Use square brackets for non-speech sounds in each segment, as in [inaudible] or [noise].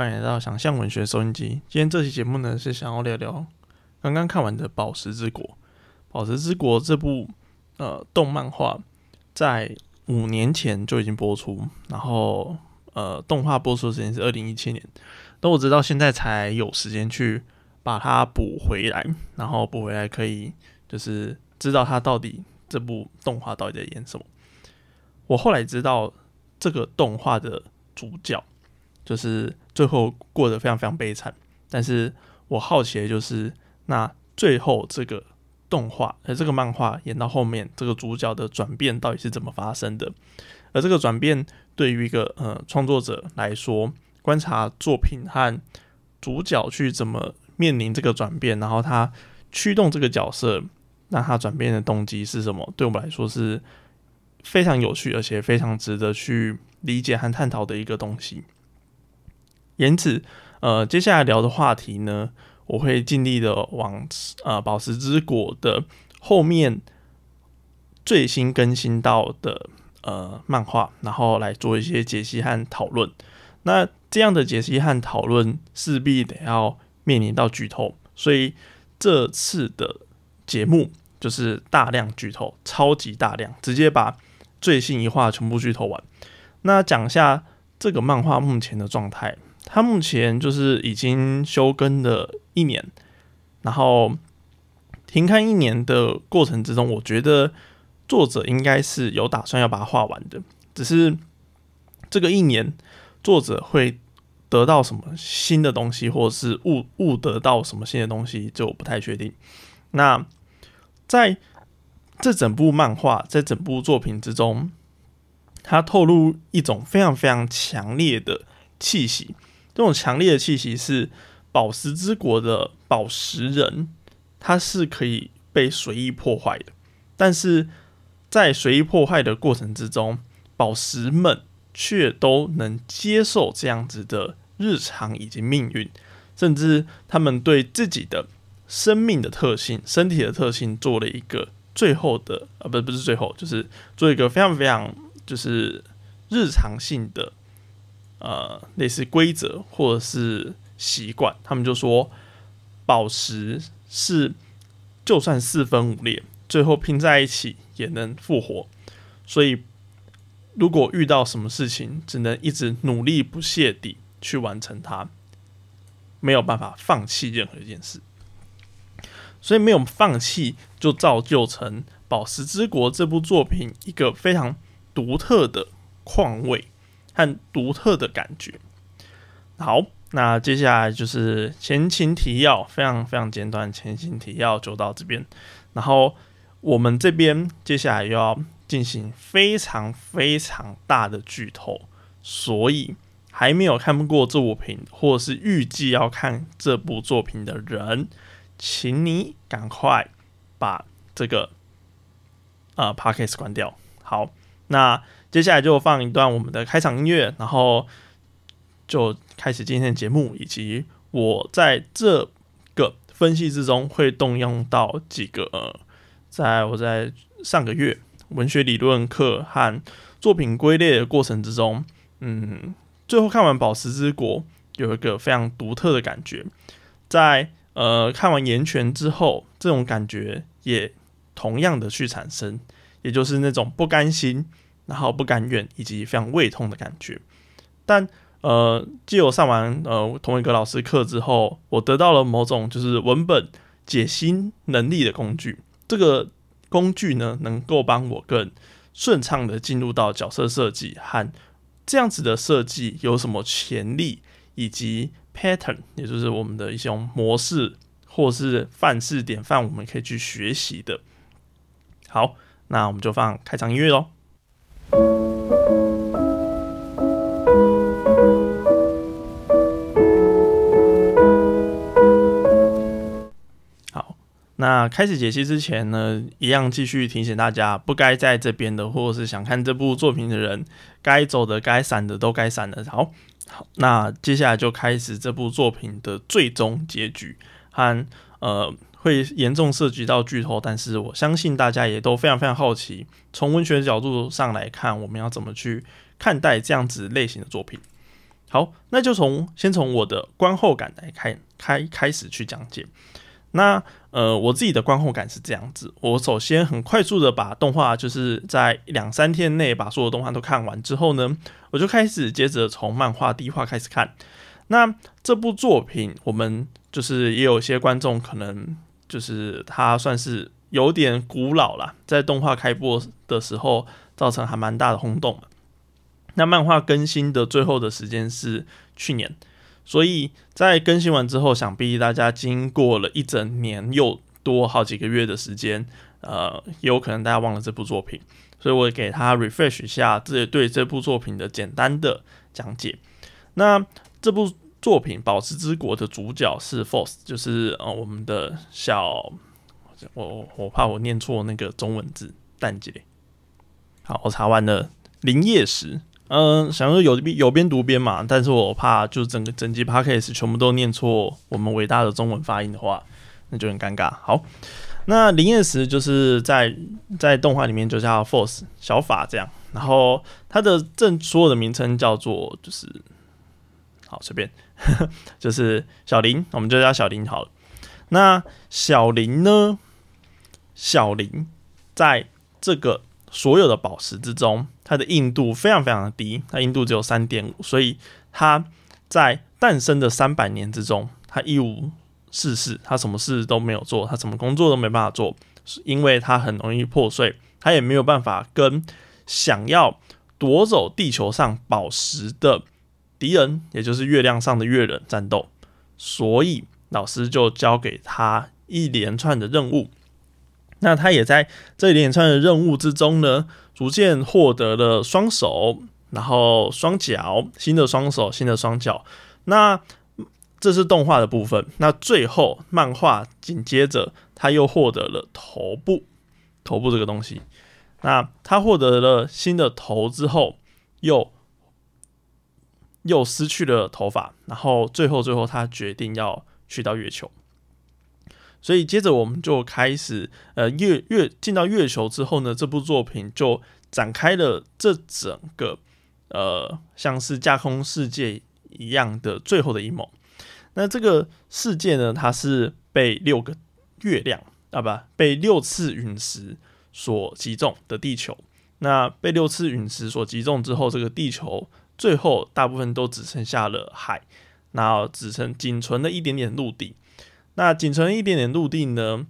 欢迎来到想象文学收音机。今天这期节目呢，是想要聊聊刚刚看完的《宝石之国》。《宝石之国》这部呃动漫画，在五年前就已经播出，然后呃动画播出的时间是二零一七年，但我直到现在才有时间去把它补回来，然后补回来可以就是知道它到底这部动画到底在演什么。我后来知道这个动画的主角。就是最后过得非常非常悲惨，但是我好奇的就是，那最后这个动画，而这个漫画演到后面，这个主角的转变到底是怎么发生的？而这个转变对于一个呃创作者来说，观察作品和主角去怎么面临这个转变，然后他驱动这个角色，那他转变的动机是什么？对我们来说是非常有趣，而且非常值得去理解和探讨的一个东西。因此，呃，接下来聊的话题呢，我会尽力的往呃宝石之国的后面最新更新到的呃漫画，然后来做一些解析和讨论。那这样的解析和讨论势必得要面临到剧透，所以这次的节目就是大量剧透，超级大量，直接把最新一话全部剧透完。那讲一下这个漫画目前的状态。他目前就是已经休更了一年，然后停刊一年的过程之中，我觉得作者应该是有打算要把它画完的，只是这个一年作者会得到什么新的东西，或者是悟悟得到什么新的东西，就不太确定。那在这整部漫画，在整部作品之中，它透露一种非常非常强烈的气息。这种强烈的气息是宝石之国的宝石人，它是可以被随意破坏的。但是在随意破坏的过程之中，宝石们却都能接受这样子的日常以及命运，甚至他们对自己的生命的特性、身体的特性做了一个最后的啊，不不是最后，就是做一个非常非常就是日常性的。呃，类似规则或者是习惯，他们就说宝石是就算四分五裂，最后拼在一起也能复活。所以，如果遇到什么事情，只能一直努力不懈地去完成它，没有办法放弃任何一件事。所以，没有放弃，就造就成《宝石之国》这部作品一个非常独特的况味。很独特的感觉。好，那接下来就是前情提要，非常非常简短。前情提要就到这边，然后我们这边接下来又要进行非常非常大的剧透，所以还没有看过这部品，或者是预计要看这部作品的人，请你赶快把这个啊 p o d c a s 关掉。好，那。接下来就放一段我们的开场音乐，然后就开始今天的节目，以及我在这个分析之中会动用到几个，呃，在我在上个月文学理论课和作品归类的过程之中，嗯，最后看完《宝石之国》有一个非常独特的感觉，在呃看完《岩泉》之后，这种感觉也同样的去产生，也就是那种不甘心。然后不甘愿以及非常胃痛的感觉，但呃，继我上完呃同一个老师课之后，我得到了某种就是文本解析能力的工具。这个工具呢，能够帮我更顺畅的进入到角色设计和这样子的设计有什么潜力，以及 pattern，也就是我们的一种模式或是范式典范，我们可以去学习的。好，那我们就放开场音乐喽。好，那开始解析之前呢，一样继续提醒大家，不该在这边的，或者是想看这部作品的人，该走的、该闪的都该闪了。好，好，那接下来就开始这部作品的最终结局和呃。会严重涉及到剧透，但是我相信大家也都非常非常好奇，从文学的角度上来看，我们要怎么去看待这样子类型的作品？好，那就从先从我的观后感来开开开始去讲解。那呃，我自己的观后感是这样子：我首先很快速的把动画，就是在两三天内把所有动画都看完之后呢，我就开始接着从漫画第一话开始看。那这部作品，我们就是也有些观众可能就是它算是有点古老了，在动画开播的时候造成还蛮大的轰动。那漫画更新的最后的时间是去年。所以在更新完之后，想必大家经过了一整年又多好几个月的时间，呃，也有可能大家忘了这部作品，所以我给他 refresh 一下这对这部作品的简单的讲解。那这部作品《宝石之国》的主角是 Force，就是呃我们的小，我我怕我念错那个中文字，蛋姐。好，我查完了林业石。嗯，想说有有边读边嘛，但是我怕就整个整集 podcast 全部都念错我们伟大的中文发音的话，那就很尴尬。好，那林彦石就是在在动画里面就叫 Force 小法这样，然后他的正所有的名称叫做就是好随便，[laughs] 就是小林，我们就叫小林好了。那小林呢？小林在这个。所有的宝石之中，它的硬度非常非常的低，它硬度只有三点五，所以它在诞生的三百年之中，它一无事事，它什么事都没有做，它什么工作都没办法做，是因为它很容易破碎，它也没有办法跟想要夺走地球上宝石的敌人，也就是月亮上的月人战斗，所以老师就交给他一连串的任务。那他也在这一连串的任务之中呢，逐渐获得了双手，然后双脚，新的双手，新的双脚。那这是动画的部分。那最后漫画紧接着他又获得了头部，头部这个东西。那他获得了新的头之后，又又失去了头发，然后最后最后他决定要去到月球。所以接着我们就开始，呃，月月进到月球之后呢，这部作品就展开了这整个，呃，像是架空世界一样的最后的阴谋。那这个世界呢，它是被六个月亮啊，不，被六次陨石所击中的地球。那被六次陨石所击中之后，这个地球最后大部分都只剩下了海，然后只剩仅存的一点点陆地。那仅存的一点点陆地呢？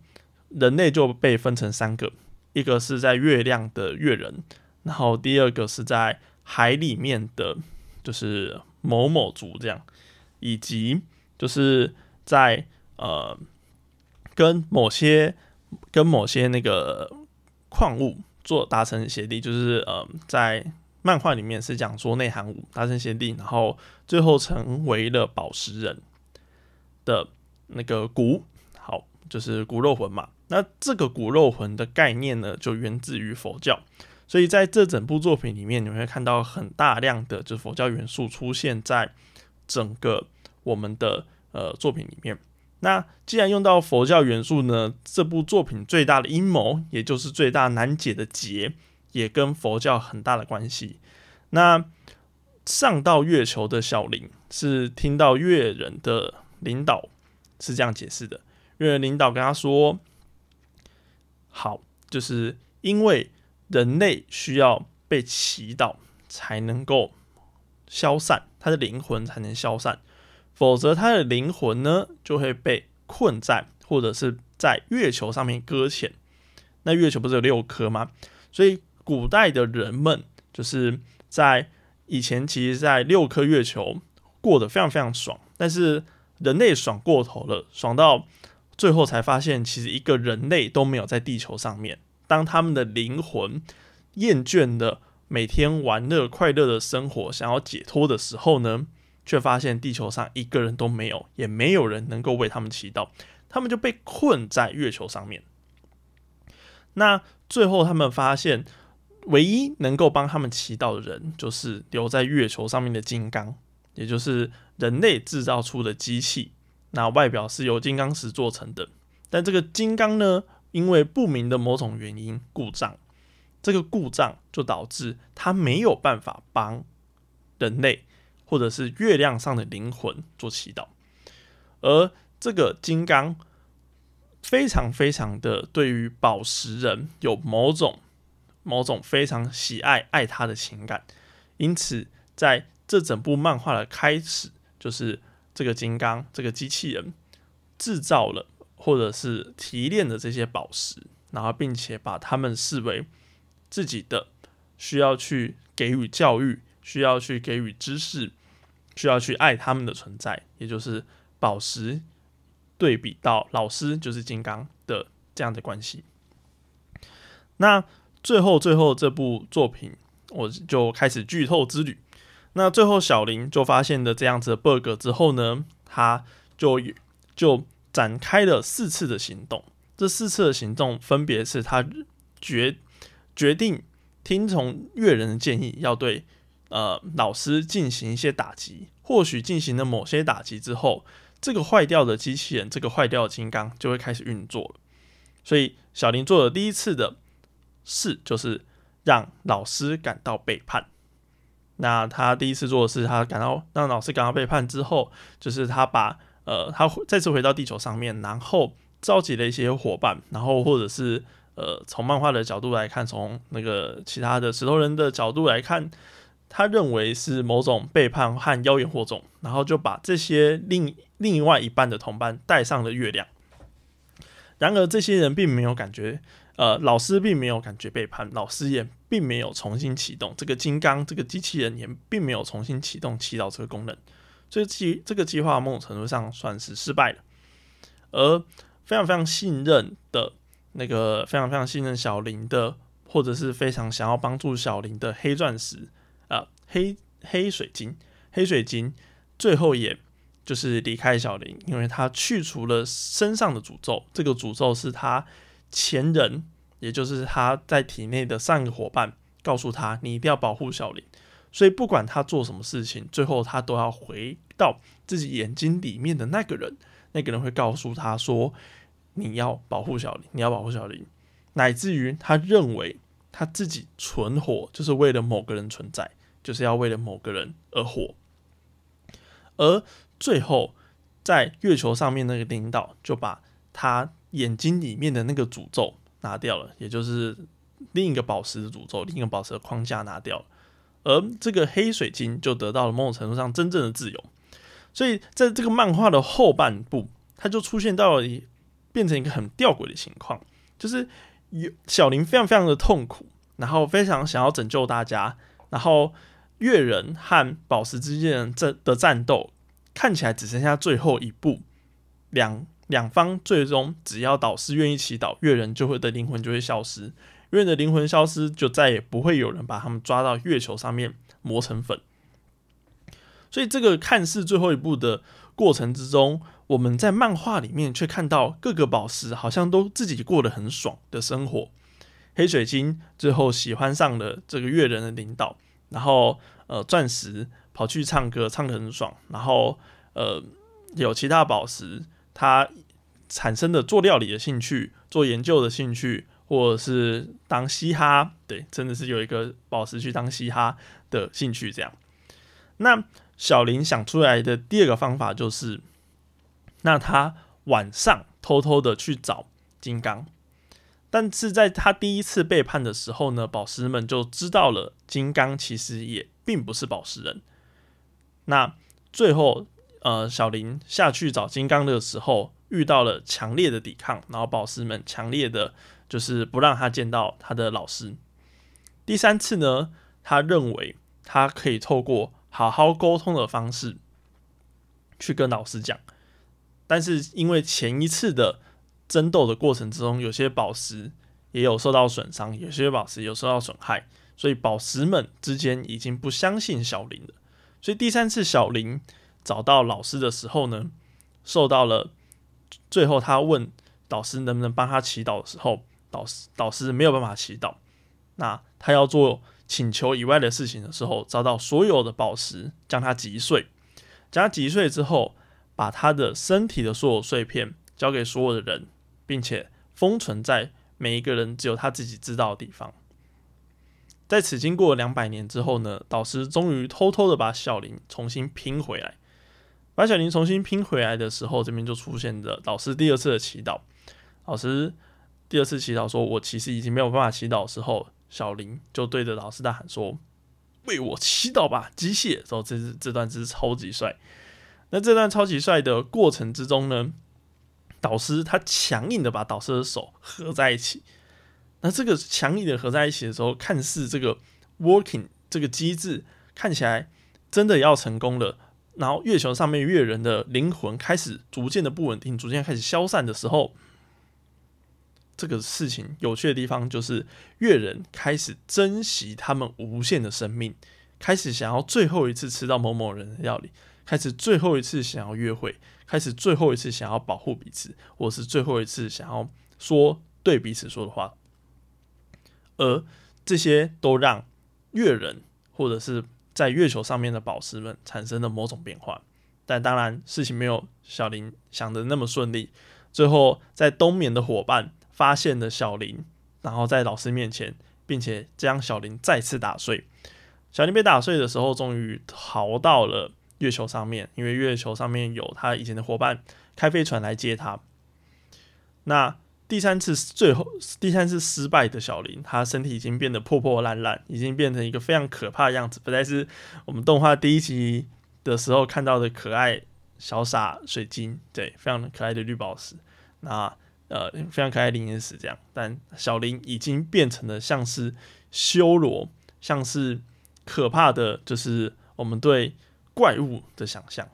人类就被分成三个，一个是在月亮的月人，然后第二个是在海里面的，就是某某族这样，以及就是在呃跟某些跟某些那个矿物做达成协定，就是呃在漫画里面是讲说内含物达成协定，然后最后成为了宝石人的。那个骨好，就是骨肉魂嘛。那这个骨肉魂的概念呢，就源自于佛教。所以在这整部作品里面，你会看到很大量的就是佛教元素出现在整个我们的呃作品里面。那既然用到佛教元素呢，这部作品最大的阴谋，也就是最大难解的结，也跟佛教很大的关系。那上到月球的小林是听到月人的领导。是这样解释的，月人领导跟他说：“好，就是因为人类需要被祈祷才能够消散，他的灵魂才能消散，否则他的灵魂呢就会被困在或者是在月球上面搁浅。那月球不是有六颗吗？所以古代的人们就是在以前，其实在六颗月球过得非常非常爽，但是。”人类爽过头了，爽到最后才发现，其实一个人类都没有在地球上面。当他们的灵魂厌倦的每天玩乐快乐的生活，想要解脱的时候呢，却发现地球上一个人都没有，也没有人能够为他们祈祷，他们就被困在月球上面。那最后他们发现，唯一能够帮他们祈祷的人，就是留在月球上面的金刚。也就是人类制造出的机器，那外表是由金刚石做成的，但这个金刚呢，因为不明的某种原因故障，这个故障就导致它没有办法帮人类或者是月亮上的灵魂做祈祷。而这个金刚非常非常的对于宝石人有某种某种非常喜爱爱他的情感，因此在这整部漫画的开始，就是这个金刚这个机器人制造了或者是提炼的这些宝石，然后并且把他们视为自己的，需要去给予教育，需要去给予知识，需要去爱他们的存在，也就是宝石对比到老师就是金刚的这样的关系。那最后最后这部作品，我就开始剧透之旅。那最后小林就发现了这样子的 bug 之后呢，他就就展开了四次的行动。这四次的行动分别是他决决定听从月人的建议，要对呃老师进行一些打击。或许进行了某些打击之后，这个坏掉的机器人，这个坏掉的金刚就会开始运作了。所以小林做了第一次的事，就是让老师感到背叛。那他第一次做的是，他感到让老师感到背叛之后，就是他把呃，他再次回到地球上面，然后召集了一些伙伴，然后或者是呃，从漫画的角度来看，从那个其他的石头人的角度来看，他认为是某种背叛和妖言惑众，然后就把这些另另外一半的同伴带上了月亮。然而，这些人并没有感觉。呃，老师并没有感觉背叛，老师也并没有重新启动这个金刚这个机器人，也并没有重新启动祈祷这个功能，所以计这个计划某种程度上算是失败了。而非常非常信任的那个非常非常信任小林的，或者是非常想要帮助小林的黑钻石啊，黑黑水晶，黑水晶最后也就是离开小林，因为他去除了身上的诅咒，这个诅咒是他。前人，也就是他在体内的上一个伙伴，告诉他：“你一定要保护小林。”所以不管他做什么事情，最后他都要回到自己眼睛里面的那个人。那个人会告诉他说：“你要保护小林，你要保护小林。”乃至于他认为他自己存活就是为了某个人存在，就是要为了某个人而活。而最后，在月球上面那个领导就把他。眼睛里面的那个诅咒拿掉了，也就是另一个宝石的诅咒，另一个宝石的框架拿掉了，而这个黑水晶就得到了某种程度上真正的自由。所以在这个漫画的后半部，它就出现到了变成一个很吊诡的情况，就是有小林非常非常的痛苦，然后非常想要拯救大家，然后月人和宝石之间的的战斗看起来只剩下最后一步两。两方最终只要导师愿意祈祷，月人就会的灵魂就会消失，月人的灵魂消失，就再也不会有人把他们抓到月球上面磨成粉。所以这个看似最后一步的过程之中，我们在漫画里面却看到各个宝石好像都自己过得很爽的生活。黑水晶最后喜欢上了这个月人的领导，然后呃钻石跑去唱歌，唱得很爽，然后呃有其他宝石。他产生的做料理的兴趣、做研究的兴趣，或者是当嘻哈，对，真的是有一个宝石去当嘻哈的兴趣。这样，那小林想出来的第二个方法就是，那他晚上偷偷的去找金刚，但是在他第一次背叛的时候呢，宝石们就知道了金刚其实也并不是宝石人。那最后。呃，小林下去找金刚的时候，遇到了强烈的抵抗，然后宝石们强烈的，就是不让他见到他的老师。第三次呢，他认为他可以透过好好沟通的方式去跟老师讲，但是因为前一次的争斗的过程之中，有些宝石也有受到损伤，有些宝石有受到损害，所以宝石们之间已经不相信小林了。所以第三次小林。找到老师的时候呢，受到了最后他问导师能不能帮他祈祷的时候，导师导师没有办法祈祷。那他要做请求以外的事情的时候，遭到所有的宝石将他击碎，将他击碎之后，把他的身体的所有碎片交给所有的人，并且封存在每一个人只有他自己知道的地方。在此经过两百年之后呢，导师终于偷偷的把小林重新拼回来。把小林重新拼回来的时候，这边就出现了老师第二次的祈祷。老师第二次祈祷说：“我其实已经没有办法祈祷。”时候，小林就对着老师大喊说：“为我祈祷吧，机械！”之后，这这段真是超级帅。那这段超级帅的过程之中呢，导师他强硬的把导师的手合在一起。那这个强硬的合在一起的时候，看似这个 working 这个机制看起来真的要成功了。然后月球上面月人的灵魂开始逐渐的不稳定，逐渐开始消散的时候，这个事情有趣的地方就是月人开始珍惜他们无限的生命，开始想要最后一次吃到某某人的料理，开始最后一次想要约会，开始最后一次想要保护彼此，或是最后一次想要说对彼此说的话。而这些都让月人或者是在月球上面的宝石们产生了某种变化，但当然事情没有小林想的那么顺利。最后，在冬眠的伙伴发现了小林，然后在老师面前，并且将小林再次打碎。小林被打碎的时候，终于逃到了月球上面，因为月球上面有他以前的伙伴开飞船来接他。那。第三次最后第三次失败的小林，他身体已经变得破破烂烂，已经变成一个非常可怕的样子，不再是我们动画第一集的时候看到的可爱小傻水晶，对，非常可爱的绿宝石，那呃非常可爱的灵岩石这样，但小林已经变成了像是修罗，像是可怕的，就是我们对怪物的想象，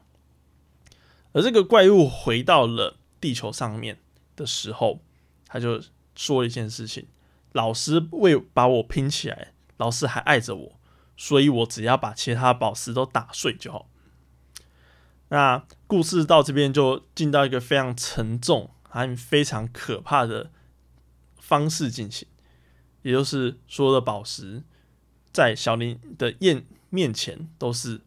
而这个怪物回到了地球上面的时候。他就说一件事情：老师为把我拼起来，老师还爱着我，所以我只要把其他宝石都打碎就好。那故事到这边就进到一个非常沉重还非常可怕的方式进行，也就是所有的宝石在小林的面面前都是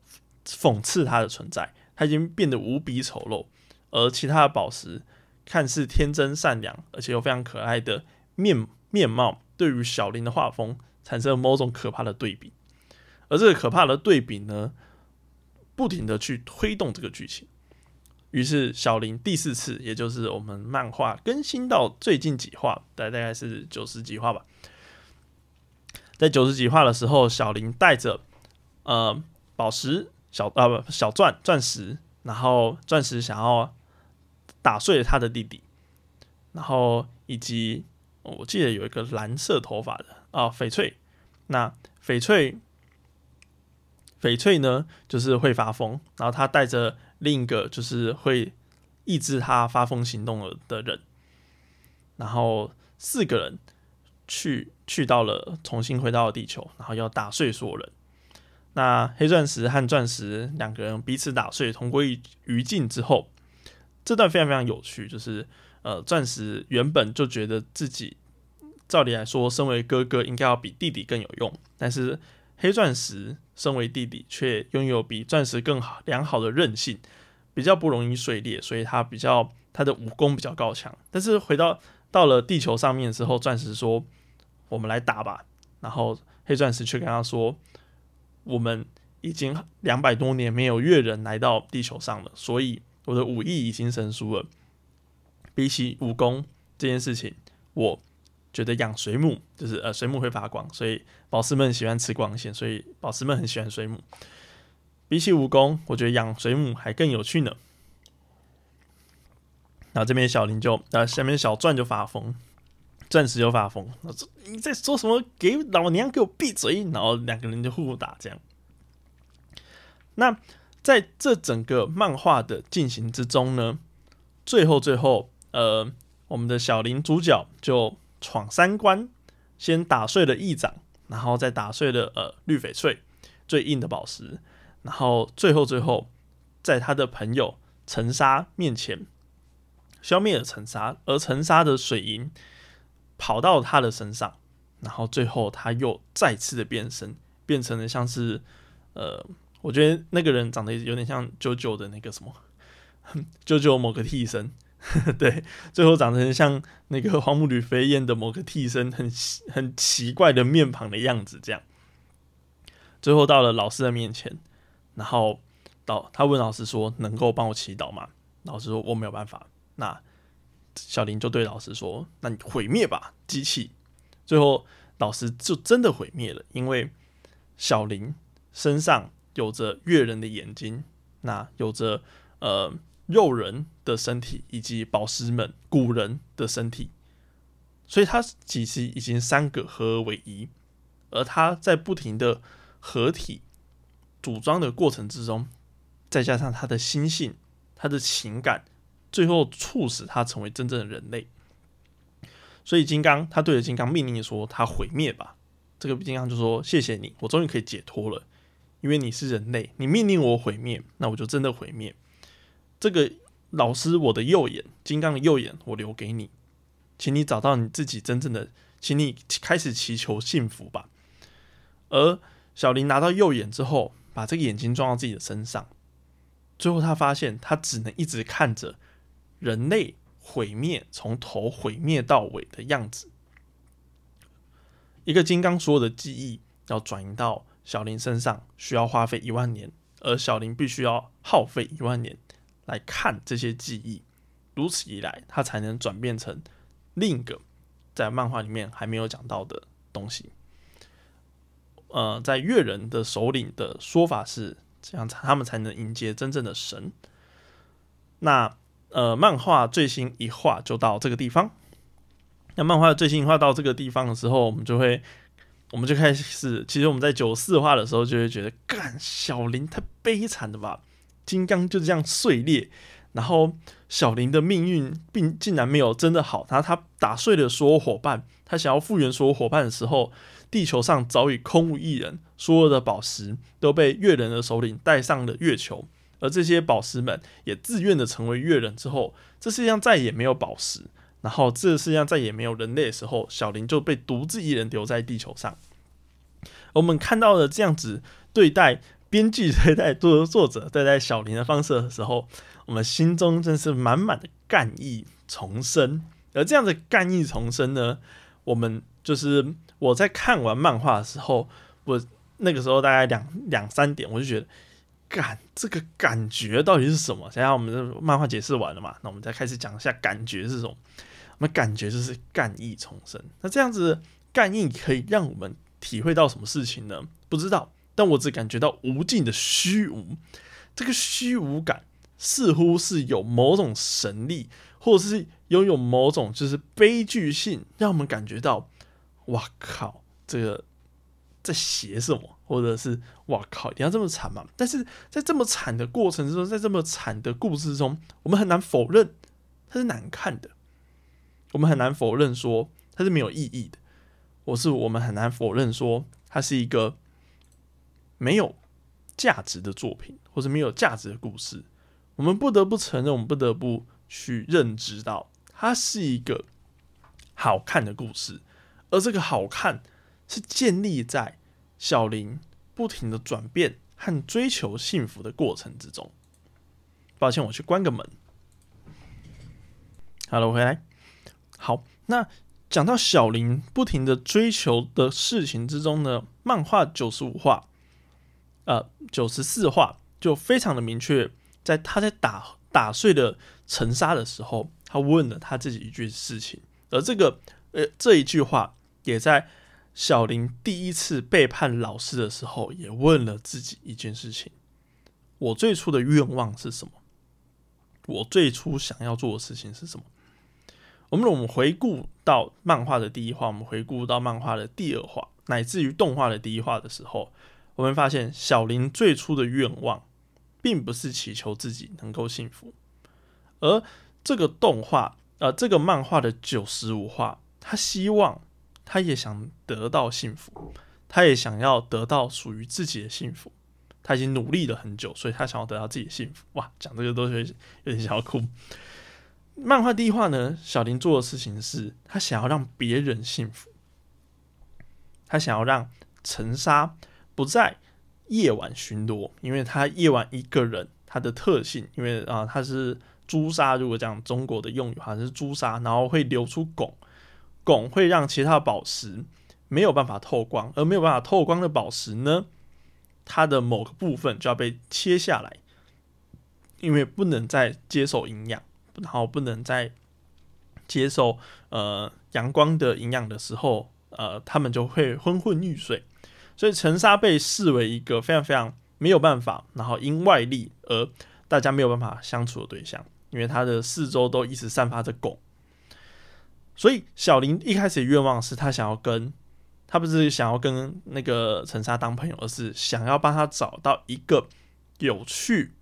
讽刺他的存在，他已经变得无比丑陋，而其他的宝石。看似天真善良，而且又非常可爱的面面貌，对于小林的画风产生了某种可怕的对比。而这个可怕的对比呢，不停的去推动这个剧情。于是小林第四次，也就是我们漫画更新到最近几话，大大概是九十几话吧。在九十几话的时候，小林带着呃宝石小啊不小钻钻石，然后钻石想要。打碎了他的弟弟，然后以及我记得有一个蓝色头发的啊，翡翠。那翡翠，翡翠呢，就是会发疯，然后他带着另一个就是会抑制他发疯行动的的人，然后四个人去去到了重新回到了地球，然后要打碎所有人。那黑钻石和钻石两个人彼此打碎，同归于尽之后。这段非常非常有趣，就是呃，钻石原本就觉得自己照理来说，身为哥哥应该要比弟弟更有用，但是黑钻石身为弟弟，却拥有比钻石更好良好的韧性，比较不容易碎裂，所以他比较他的武功比较高强。但是回到到了地球上面之后，钻石说：“我们来打吧。”然后黑钻石却跟他说：“我们已经两百多年没有月人来到地球上了，所以。”我的武艺已经生疏了，比起武功这件事情，我觉得养水母就是呃水母会发光，所以宝石们喜欢吃光线，所以宝石们很喜欢水母。比起武功，我觉得养水母还更有趣呢。然后这边小林就，呃下面小钻就发疯，钻石就发疯，你在说什么？给老娘给我闭嘴！然后两个人就互打，这样。那。在这整个漫画的进行之中呢，最后最后，呃，我们的小林主角就闯三关，先打碎了翼掌，然后再打碎了呃绿翡翠最硬的宝石，然后最后最后，在他的朋友陈沙面前消灭了陈沙，而陈沙的水银跑到他的身上，然后最后他又再次的变身，变成了像是呃。我觉得那个人长得有点像九九的那个什么，[laughs] 九九某个替身，[laughs] 对，最后长成像那个荒木吕飞燕的某个替身，很很奇怪的面庞的样子，这样。最后到了老师的面前，然后到他问老师说：“能够帮我祈祷吗？”老师说：“我没有办法。”那小林就对老师说：“那你毁灭吧，机器。”最后老师就真的毁灭了，因为小林身上有着月人的眼睛，那有着呃肉人的身体，以及宝石们古人的身体，所以他其实已经三个合而为一，而他在不停的合体组装的过程之中，再加上他的心性、他的情感，最后促使他成为真正的人类。所以金刚他对着金刚命令说：“他毁灭吧。”这个金刚就说：“谢谢你，我终于可以解脱了，因为你是人类，你命令我毁灭，那我就真的毁灭。”这个老师，我的右眼，金刚的右眼，我留给你，请你找到你自己真正的，请你开始祈求幸福吧。而小林拿到右眼之后，把这个眼睛装到自己的身上，最后他发现他只能一直看着人类毁灭，从头毁灭到尾的样子。一个金刚所有的记忆要转移到小林身上，需要花费一万年，而小林必须要耗费一万年来看这些记忆，如此一来，他才能转变成另一个在漫画里面还没有讲到的东西。呃，在越人的首领的说法是这样，他们才能迎接真正的神。那呃，漫画最新一话就到这个地方。那漫画最新一画到这个地方的时候，我们就会，我们就开始，其实我们在九四话的时候就会觉得，干小林太悲惨了吧，金刚就这样碎裂，然后小林的命运并竟然没有真的好，他他打碎了所有伙伴，他想要复原所有伙伴的时候，地球上早已空无一人，所有的宝石都被月人的首领带上了月球，而这些宝石们也自愿的成为月人之后，这世界上再也没有宝石。然后，这个世界上再也没有人类的时候，小林就被独自一人留在地球上。我们看到了这样子对待编剧、对待作作者、对待小林的方式的时候，我们心中真是满满的干意重生。而这样的干意重生呢，我们就是我在看完漫画的时候，我那个时候大概两两三点，我就觉得。感这个感觉到底是什么？现在我们的漫画解释完了嘛？那我们再开始讲一下感觉是什么。我们感觉就是干意重生。那这样子干意可以让我们体会到什么事情呢？不知道，但我只感觉到无尽的虚无。这个虚无感似乎是有某种神力，或者是拥有某种就是悲剧性，让我们感觉到，哇靠，这个。在写什么，或者是哇靠，一定要这么惨吗？但是在这么惨的过程之中，在这么惨的故事中，我们很难否认它是难看的，我们很难否认说它是没有意义的，或是我们很难否认说它是一个没有价值的作品，或是没有价值的故事。我们不得不承认，我们不得不去认知到，它是一个好看的故事，而这个好看。是建立在小林不停的转变和追求幸福的过程之中。抱歉，我去关个门。好了，我回来。好，那讲到小林不停的追求的事情之中呢，漫画九十五话，呃，九十四话就非常的明确，在他在打打碎了尘沙的时候，他问了他自己一句事情，而这个呃这一句话也在。小林第一次背叛老师的时候，也问了自己一件事情：我最初的愿望是什么？我最初想要做的事情是什么？我们我们回顾到漫画的第一话，我们回顾到漫画的第二话，乃至于动画的第一话的时候，我们发现小林最初的愿望，并不是祈求自己能够幸福，而这个动画，呃，这个漫画的九十五话，他希望。他也想得到幸福，他也想要得到属于自己的幸福。他已经努力了很久，所以他想要得到自己的幸福。哇，讲这个都是有点想要哭。漫画第一话呢，小林做的事情是他想要让别人幸福，他想要让陈沙不在夜晚巡逻，因为他夜晚一个人，他的特性，因为啊，他是朱砂，如果讲中国的用语，好像是朱砂，然后会流出汞。汞会让其他的宝石没有办法透光，而没有办法透光的宝石呢，它的某个部分就要被切下来，因为不能再接受营养，然后不能再接受呃阳光的营养的时候，呃，他们就会昏昏欲睡。所以沉沙被视为一个非常非常没有办法，然后因外力而大家没有办法相处的对象，因为它的四周都一直散发着汞。所以小林一开始的愿望是他想要跟。他不是想要跟那个陈沙当朋友，而是想要帮他找到一个有趣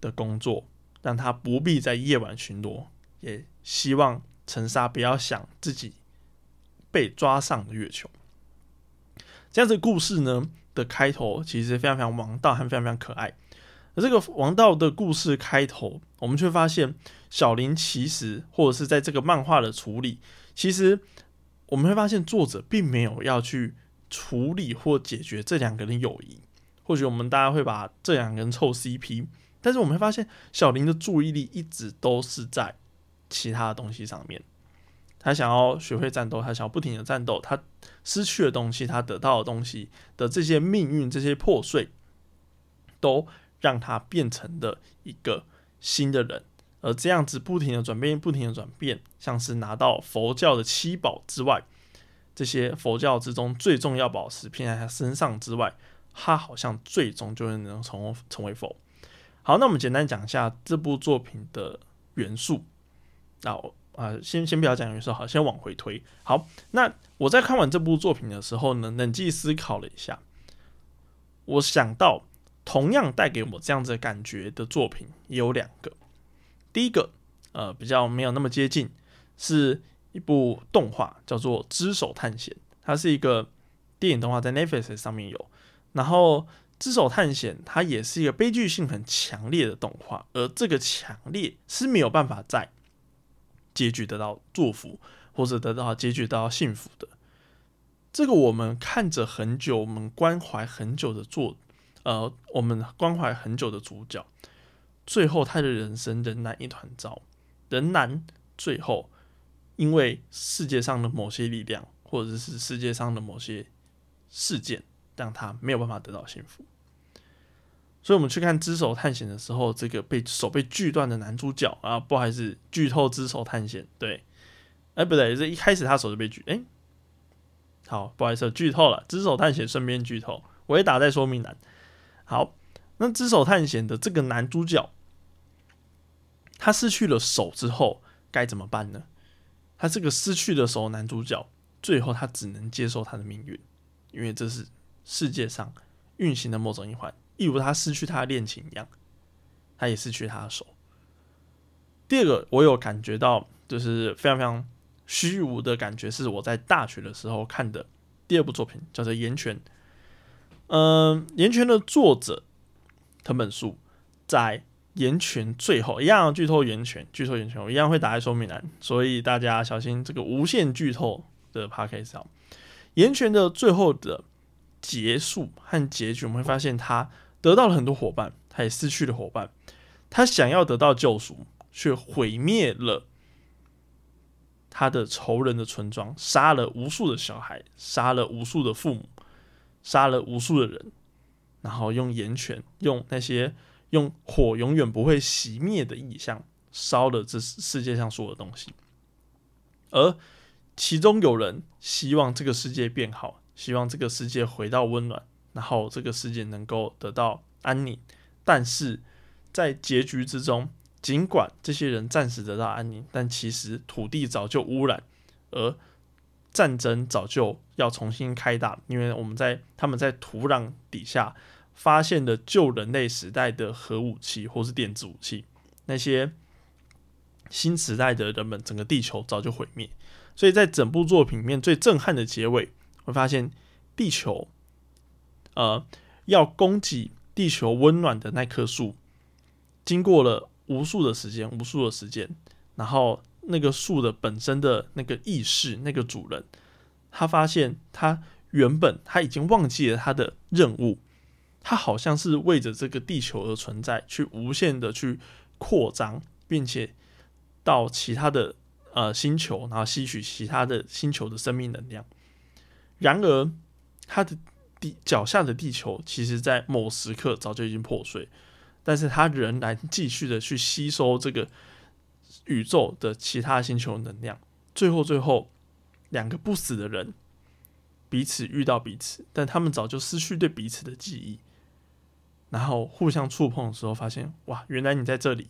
的工作，让他不必在夜晚巡逻。也希望陈沙不要想自己被抓上的月球。这样子故事呢的开头其实非常非常王道，还非常非常可爱。而这个王道的故事开头，我们却发现小林其实或者是在这个漫画的处理，其实。我们会发现，作者并没有要去处理或解决这两个人友谊。或许我们大家会把这两个人凑 CP，但是我们会发现，小林的注意力一直都是在其他的东西上面。他想要学会战斗，他想要不停的战斗。他失去的东西，他得到的东西的这些命运，这些破碎，都让他变成了一个新的人。而这样子不停的转变，不停的转变，像是拿到佛教的七宝之外，这些佛教之中最重要宝石偏在他身上之外，他好像最终就能成成为佛。好，那我们简单讲一下这部作品的元素。那啊，先先不要讲元素，好，先往回推。好，那我在看完这部作品的时候呢，冷静思考了一下，我想到同样带给我这样子感觉的作品也有两个。第一个，呃，比较没有那么接近，是一部动画，叫做《只手探险》，它是一个电影动画，在 Netflix 上面有。然后，《只手探险》它也是一个悲剧性很强烈的动画，而这个强烈是没有办法在结局得到祝福，或者得到结局得到幸福的。这个我们看着很久，我们关怀很久的作，呃，我们关怀很久的主角。最后，他的人生仍然一团糟，仍然最后因为世界上的某些力量，或者是世界上的某些事件，让他没有办法得到幸福。所以，我们去看《只手探险》的时候，这个被手被锯断的男主角啊，不好意思，剧透《只手探险》对，哎，不对，这一开始他手就被锯，哎，好，不好意思，剧透了，《只手探险》顺便剧透，我也打在说明栏。好，那《只手探险》的这个男主角。他失去了手之后该怎么办呢？他这个失去了手男主角，最后他只能接受他的命运，因为这是世界上运行的某种一环，一如他失去他的恋情一样，他也失去他的手。第二个，我有感觉到就是非常非常虚无的感觉，是我在大学的时候看的第二部作品，叫做《岩泉》。嗯，《岩泉》的作者藤本树在。岩泉最后一样剧透，岩泉剧透岩泉，我一样会打在说明栏，所以大家小心这个无限剧透的 p a r k a s 岩泉的最后的结束和结局，我们会发现他得到了很多伙伴，他也失去了伙伴。他想要得到救赎，却毁灭了他的仇人的村庄，杀了无数的小孩，杀了无数的父母，杀了无数的人，然后用岩泉，用那些。用火永远不会熄灭的意象烧了这世界上所有的东西，而其中有人希望这个世界变好，希望这个世界回到温暖，然后这个世界能够得到安宁。但是在结局之中，尽管这些人暂时得到安宁，但其实土地早就污染，而战争早就要重新开打，因为我们在他们在土壤底下。发现的旧人类时代的核武器或是电子武器，那些新时代的人们，整个地球早就毁灭。所以在整部作品里面最震撼的结尾，会发现地球，呃，要供给地球温暖的那棵树，经过了无数的时间，无数的时间，然后那个树的本身的那个意识，那个主人，他发现他原本他已经忘记了他的任务。他好像是为着这个地球而存在，去无限的去扩张，并且到其他的呃星球，然后吸取其他的星球的生命能量。然而，他的地脚下的地球，其实在某时刻早就已经破碎，但是它仍然继续的去吸收这个宇宙的其他星球能量，最后最后两个不死的人彼此遇到彼此，但他们早就失去对彼此的记忆，然后互相触碰的时候，发现哇，原来你在这里，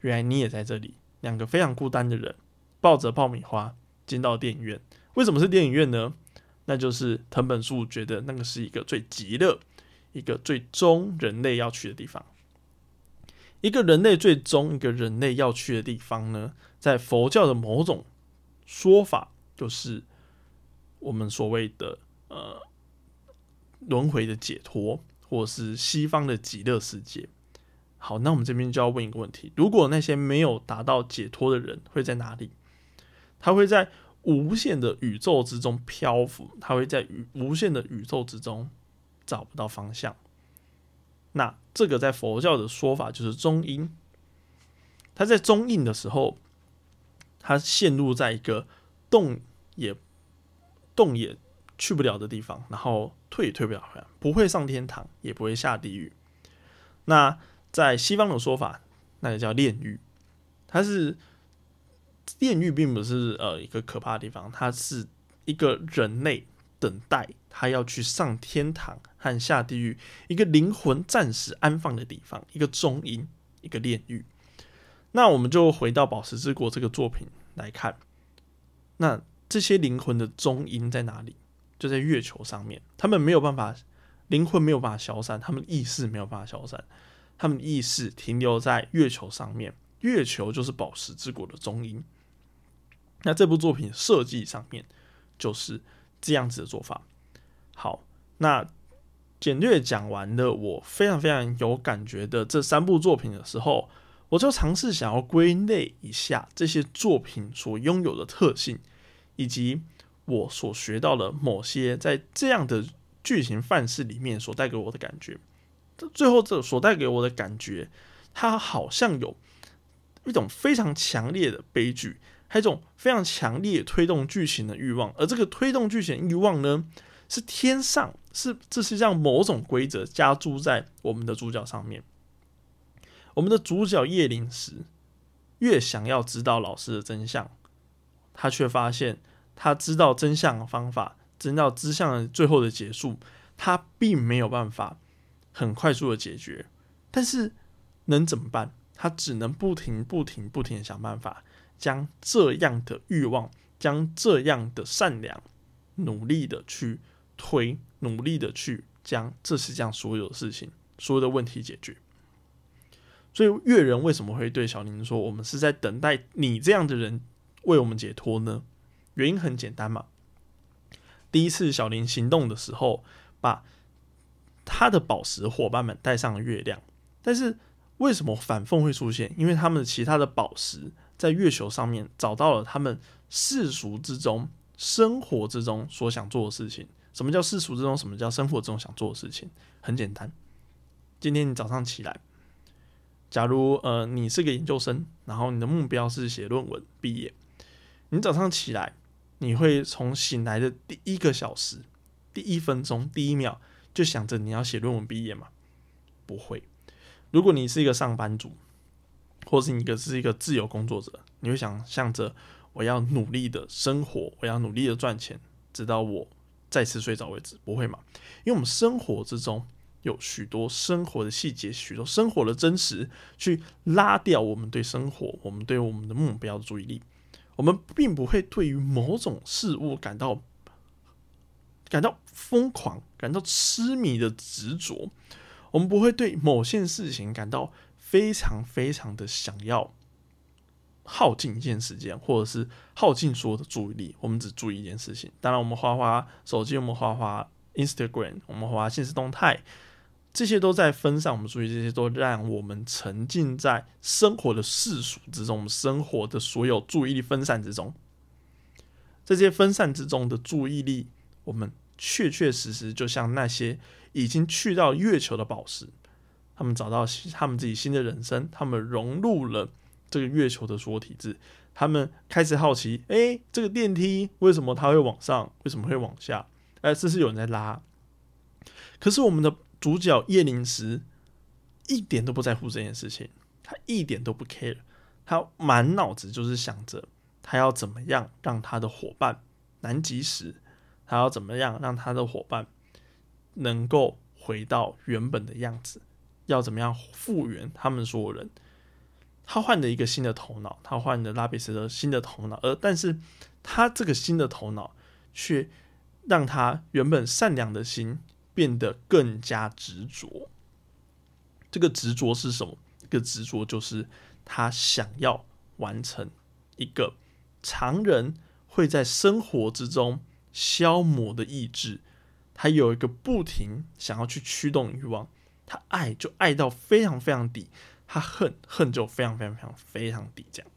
原来你也在这里，两个非常孤单的人抱着爆米花进到电影院，为什么是电影院呢？那就是藤本树觉得那个是一个最极乐、一个最终人类要去的地方。一个人类最终一个人类要去的地方呢，在佛教的某种说法，就是我们所谓的呃轮回的解脱，或是西方的极乐世界。好，那我们这边就要问一个问题：如果那些没有达到解脱的人会在哪里？他会在？无限的宇宙之中漂浮，它会在无限的宇宙之中找不到方向。那这个在佛教的说法就是中阴。他在中印的时候，他陷入在一个动也动也去不了的地方，然后退也退不了，不会上天堂，也不会下地狱。那在西方的说法，那个叫炼狱，它是。炼狱并不是呃一个可怕的地方，它是一个人类等待他要去上天堂和下地狱，一个灵魂暂时安放的地方，一个中阴，一个炼狱。那我们就回到《宝石之国》这个作品来看，那这些灵魂的中阴在哪里？就在月球上面，他们没有办法，灵魂没有办法消散，他们意识没有办法消散，他们意识停留在月球上面，月球就是宝石之国的中音。那这部作品设计上面就是这样子的做法。好，那简略讲完了我非常非常有感觉的这三部作品的时候，我就尝试想要归类一下这些作品所拥有的特性，以及我所学到的某些在这样的剧情范式里面所带给我的感觉。这最后这所带给我的感觉，它好像有一种非常强烈的悲剧。还有一种非常强烈推动剧情的欲望，而这个推动剧情欲望呢，是天上是这是让某种规则加注在我们的主角上面。我们的主角叶灵石越想要知道老师的真相，他却发现他知道真相的方法，知道真相的最后的结束，他并没有办法很快速的解决。但是能怎么办？他只能不停、不停、不停的想办法。将这样的欲望，将这样的善良，努力的去推，努力的去将这世界上所有的事情、所有的问题解决。所以，月人为什么会对小林说：“我们是在等待你这样的人为我们解脱呢？”原因很简单嘛。第一次小林行动的时候，把他的宝石伙伴们带上了月亮，但是为什么反缝会出现？因为他们其他的宝石。在月球上面找到了他们世俗之中、生活之中所想做的事情。什么叫世俗之中？什么叫生活之中想做的事情？很简单。今天你早上起来，假如呃你是个研究生，然后你的目标是写论文毕业，你早上起来，你会从醒来的第一个小时、第一分钟、第一秒就想着你要写论文毕业吗？不会。如果你是一个上班族。或是你一个是一个自由工作者，你会想象着我要努力的生活，我要努力的赚钱，直到我再次睡着为止，不会嘛？因为我们生活之中有许多生活的细节，许多生活的真实，去拉掉我们对生活、我们对我们的目标的注意力。我们并不会对于某种事物感到感到疯狂、感到痴迷的执着，我们不会对某件事情感到。非常非常的想要耗尽一件时间，或者是耗尽所有的注意力。我们只注意一件事情。当然，我们花花手机，我们花花 Instagram，我们花现实动态，这些都在分散我们注意。这些都让我们沉浸在生活的世俗之中，我们生活的所有注意力分散之中。这些分散之中的注意力，我们确确实实就像那些已经去到月球的宝石。他们找到他们自己新的人生，他们融入了这个月球的所有体制。他们开始好奇：哎，这个电梯为什么它会往上？为什么会往下？哎，这是有人在拉。可是我们的主角叶灵石一点都不在乎这件事情，他一点都不 care，他满脑子就是想着他要怎么样让他的伙伴南极石，他要怎么样让他的伙伴能够回到原本的样子，要怎么样复原他们所有人。他换了一个新的头脑，他换了拉比斯的新的头脑，而但是他这个新的头脑却让他原本善良的心变得更加执着。这个执着是什么？这个执着就是他想要完成一个常人会在生活之中消磨的意志。他有一个不停想要去驱动欲望，他爱就爱到非常非常低。他恨恨就非常非常非常非常低，这样。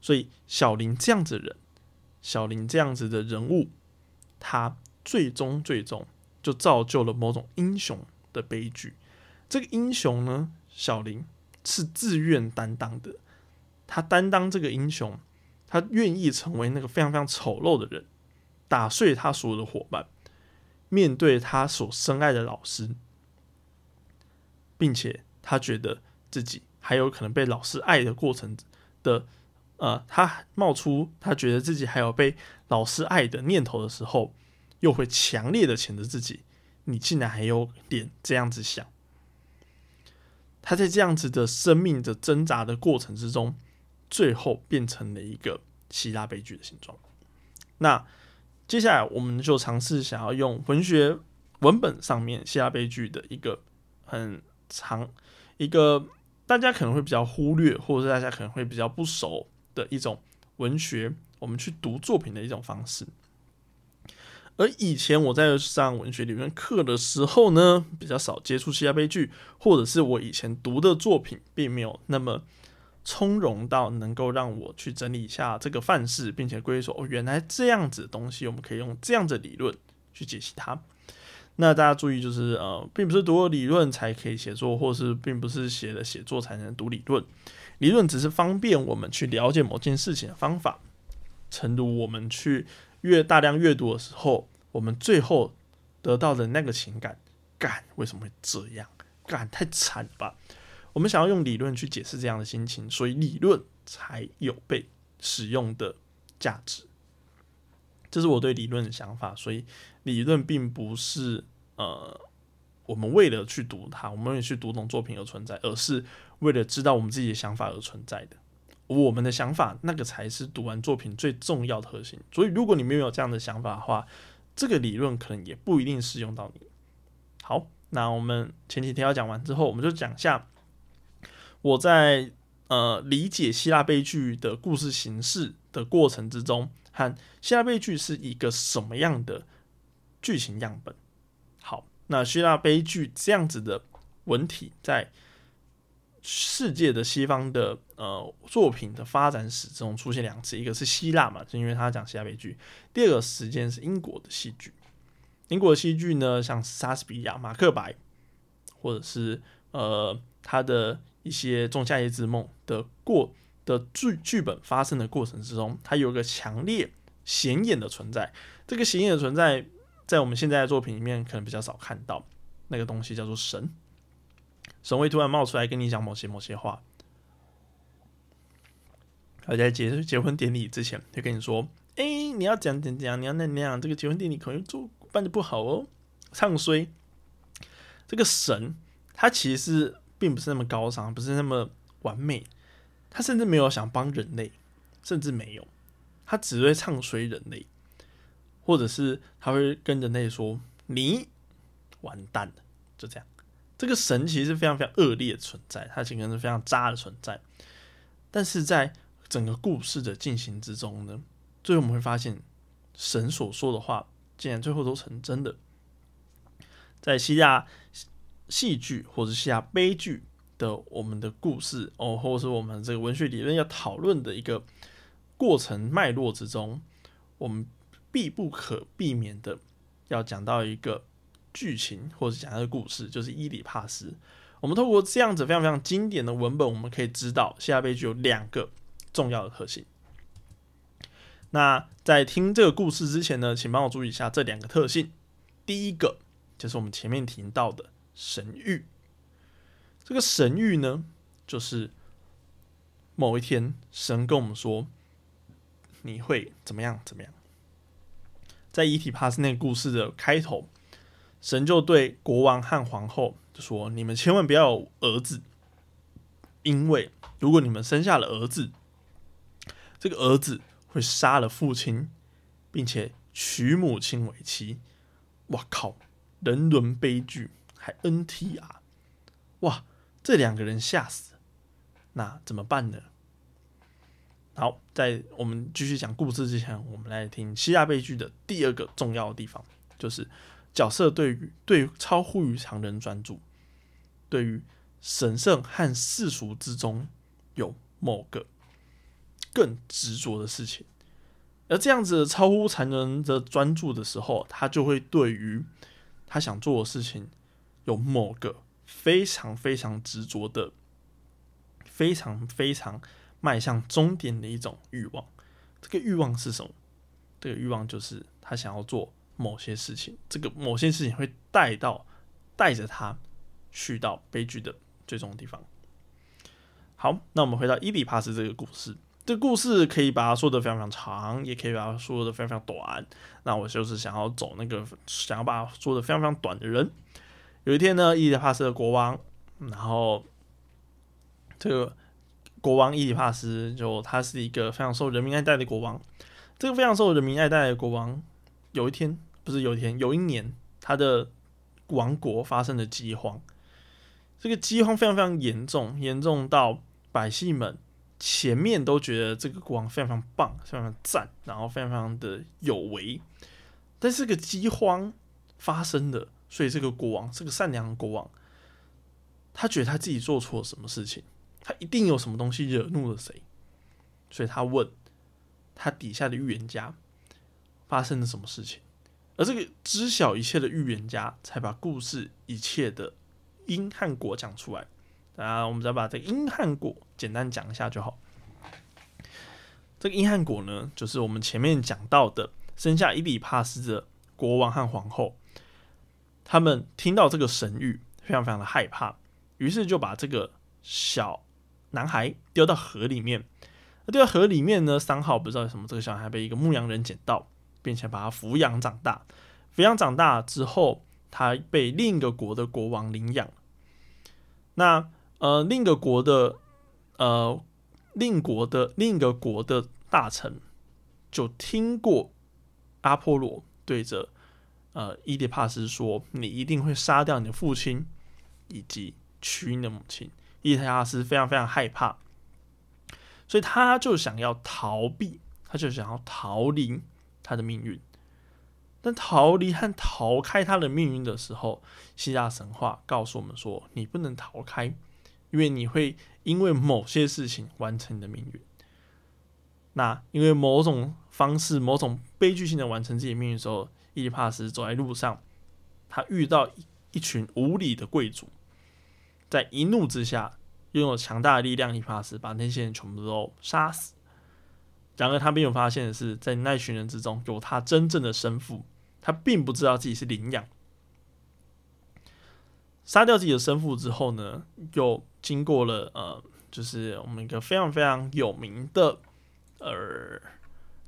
所以小林这样子的人，小林这样子的人物，他最终最终就造就了某种英雄的悲剧。这个英雄呢，小林是自愿担当的，他担当这个英雄，他愿意成为那个非常非常丑陋的人，打碎他所有的伙伴，面对他所深爱的老师，并且他觉得。自己还有可能被老师爱的过程的，呃，他冒出他觉得自己还有被老师爱的念头的时候，又会强烈的谴责自己：你竟然还有脸这样子想？他在这样子的生命的挣扎的过程之中，最后变成了一个希腊悲剧的形状。那接下来我们就尝试想要用文学文本上面希腊悲剧的一个很长一个。大家可能会比较忽略，或者是大家可能会比较不熟的一种文学，我们去读作品的一种方式。而以前我在上文学理论课的时候呢，比较少接触希腊悲剧，或者是我以前读的作品并没有那么从容到能够让我去整理一下这个范式，并且归说哦，原来这样子的东西，我们可以用这样的理论去解析它。那大家注意，就是呃，并不是读了理论才可以写作，或是并不是写了写作才能读理论。理论只是方便我们去了解某件事情的方法。诚如我们去阅大量阅读的时候，我们最后得到的那个情感，干为什么会这样？干太惨吧！我们想要用理论去解释这样的心情，所以理论才有被使用的价值。这是我对理论的想法，所以理论并不是呃，我们为了去读它，我们也去读懂作品而存在，而是为了知道我们自己的想法而存在的。我们的想法，那个才是读完作品最重要的核心。所以，如果你没有这样的想法的话，这个理论可能也不一定适用到你。好，那我们前几天要讲完之后，我们就讲下我在呃理解希腊悲剧的故事形式的过程之中。看希腊悲剧是一个什么样的剧情样本？好，那希腊悲剧这样子的文体，在世界的西方的呃作品的发展史中出现两次，一个是希腊嘛，就因为他讲希腊悲剧；第二个时间是英国的戏剧。英国戏剧呢，像莎士比亚、马克白，或者是呃他的一些《仲夏夜之梦》的过。的剧剧本发生的过程之中，它有个强烈显眼的存在。这个显眼的存在，在我们现在的作品里面可能比较少看到。那个东西叫做神，神会突然冒出来跟你讲某些某些话。而在结结婚典礼之前，就跟你说：“哎，你要讲讲讲，你要那那样，这个结婚典礼可能做办的不好哦，唱衰。”这个神，他其实是并不是那么高尚，不是那么完美。他甚至没有想帮人类，甚至没有，他只会唱衰人类，或者是他会跟人类说：“你完蛋了。”就这样，这个神其实是非常非常恶劣的存在，他其实是非常渣的存在。但是在整个故事的进行之中呢，最后我们会发现，神所说的话竟然最后都成真的。在希腊戏剧或者希腊悲剧。的我们的故事哦，或者是我们这个文学理论要讨论的一个过程脉络之中，我们必不可避免的要讲到一个剧情，或者讲一个故事，就是伊里帕斯。我们透过这样子非常非常经典的文本，我们可以知道希腊悲剧有两个重要的特性。那在听这个故事之前呢，请帮我注意一下这两个特性。第一个，就是我们前面提到的神谕。这个神谕呢，就是某一天神跟我们说你会怎么样怎么样。在伊提帕斯那个故事的开头，神就对国王和皇后就说：“你们千万不要有儿子，因为如果你们生下了儿子，这个儿子会杀了父亲，并且娶母亲为妻。”哇靠！人伦悲剧 NTR，！哇，这两个人吓死，那怎么办呢？好，在我们继续讲故事之前，我们来听希腊悲剧的第二个重要的地方，就是角色对于对超乎于常人专注，对于神圣和世俗之中有某个更执着的事情。而这样子超乎常人的专注的时候，他就会对于他想做的事情有某个非常非常执着的、非常非常迈向终点的一种欲望。这个欲望是什么？这个欲望就是他想要做某些事情。这个某些事情会带到带着他去到悲剧的最终地方。好，那我们回到伊里帕斯这个故事。这故事可以把它说的非常非常长，也可以把它说的非常非常短。那我就是想要走那个想要把它说的非常非常短的人。有一天呢，伊里帕斯的国王，然后这个国王伊里帕斯就他是一个非常受人民爱戴的国王。这个非常受人民爱戴的国王，有一天不是有一天，有一年他的王国发生了饥荒。这个饥荒非常非常严重，严重到百姓们。前面都觉得这个国王非常非常棒，非常非常赞，然后非常非常的有为，但是这个饥荒发生的，所以这个国王，这个善良的国王，他觉得他自己做错了什么事情，他一定有什么东西惹怒了谁，所以他问他底下的预言家发生了什么事情，而这个知晓一切的预言家才把故事一切的因和果讲出来。啊，我们再把这个因和果简单讲一下就好。这个因和果呢，就是我们前面讲到的生下伊里帕斯的国王和皇后，他们听到这个神谕，非常非常的害怕，于是就把这个小男孩丢到河里面。那丢到河里面呢，三号不知道为什么，这个小孩被一个牧羊人捡到，并且把他抚养长大。抚养长大之后，他被另一个国的国王领养。那呃，另一个国的，呃，另国的另一个国的大臣就听过阿波罗对着呃伊迪帕斯说：“你一定会杀掉你的父亲以及娶你的母亲。”伊迪帕斯非常非常害怕，所以他就想要逃避，他就想要逃离他的命运。但逃离和逃开他的命运的时候，希腊神话告诉我们说：“你不能逃开。”因为你会因为某些事情完成你的命运，那因为某种方式、某种悲剧性的完成自己命运的时候，伊里帕斯走在路上，他遇到一群无理的贵族，在一怒之下，拥有强大的力量，伊里帕斯把那些人全部都杀死。然而他没有发现的是，在那群人之中，有他真正的生父，他并不知道自己是领养。杀掉自己的生父之后呢，又经过了呃，就是我们一个非常非常有名的呃，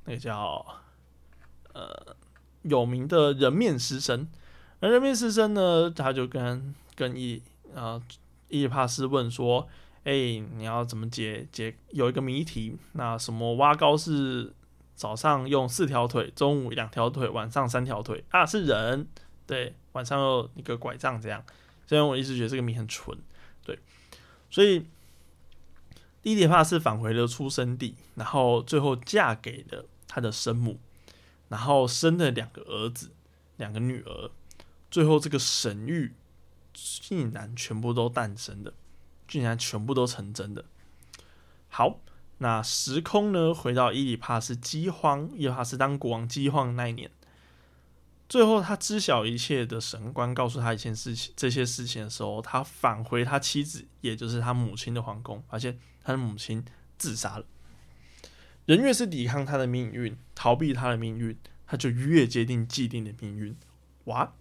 那个叫有名的人面狮身。而人面狮身呢，他就跟跟伊啊伊丽帕斯问说：“哎，你要怎么解解？有一个谜题，那什么蛙高是早上用四条腿，中午两条腿，晚上三条腿啊？是人对，晚上有一个拐杖这样。”虽然我一直觉得这个谜很蠢，对，所以伊迪帕斯返回了出生地，然后最后嫁给了他的生母，然后生了两个儿子，两个女儿，最后这个神谕竟然全部都诞生的，竟然全部都成真的。好，那时空呢？回到伊里帕斯饥荒，伊里帕斯当国王饥荒那一年。最后，他知晓一切的神官告诉他一件事情，这些事情的时候，他返回他妻子，也就是他母亲的皇宫，发现他的母亲自杀了。人越是抵抗他的命运，逃避他的命运，他就越接近既定的命运。哇，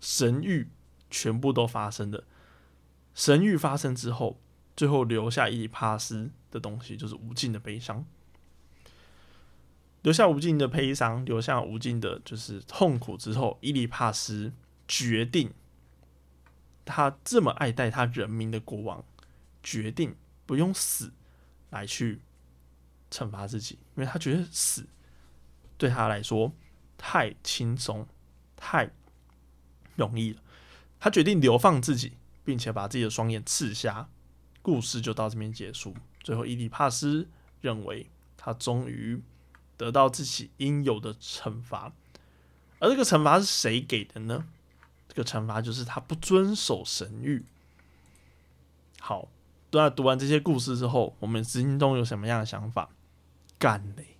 神谕全部都发生的。神谕发生之后，最后留下伊丽帕斯的东西就是无尽的悲伤，留下无尽的悲伤，留下无尽的就是痛苦之后，伊里帕斯决定，他这么爱戴他人民的国王，决定不用死来去惩罚自己，因为他觉得死对他来说太轻松、太容易了，他决定流放自己。并且把自己的双眼刺瞎，故事就到这边结束。最后，伊底帕斯认为他终于得到自己应有的惩罚，而这个惩罚是谁给的呢？这个惩罚就是他不遵守神谕。好，那读完这些故事之后，我们心中有什么样的想法？干雷！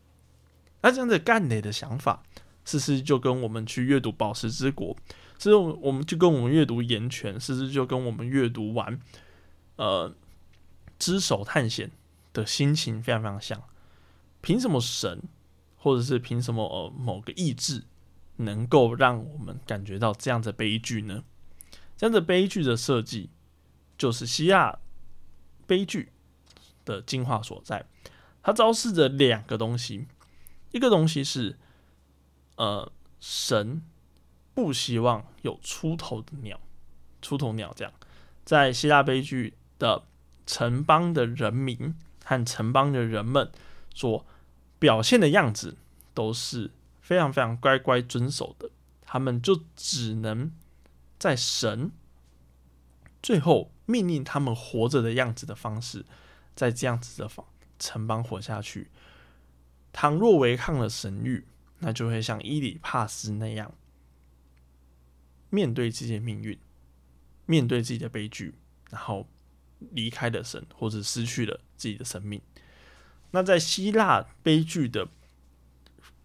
那这样子干雷的想法，是不是就跟我们去阅读《宝石之国》？其实我们就跟我们阅读《岩泉》，甚至就跟我们阅读完呃《只手探险》的心情非常非常像。凭什么神，或者是凭什么呃某个意志，能够让我们感觉到这样的悲剧呢？这样的悲剧的设计，就是希腊悲剧的进化所在。它昭示着两个东西，一个东西是呃神。不希望有出头的鸟，出头鸟这样，在希腊悲剧的城邦的人民和城邦的人们所表现的样子，都是非常非常乖乖遵守的。他们就只能在神最后命令他们活着的样子的方式，在这样子的方城邦活下去。倘若违抗了神谕，那就会像伊里帕斯那样。面对自己的命运，面对自己的悲剧，然后离开了神，或者失去了自己的生命。那在希腊悲剧的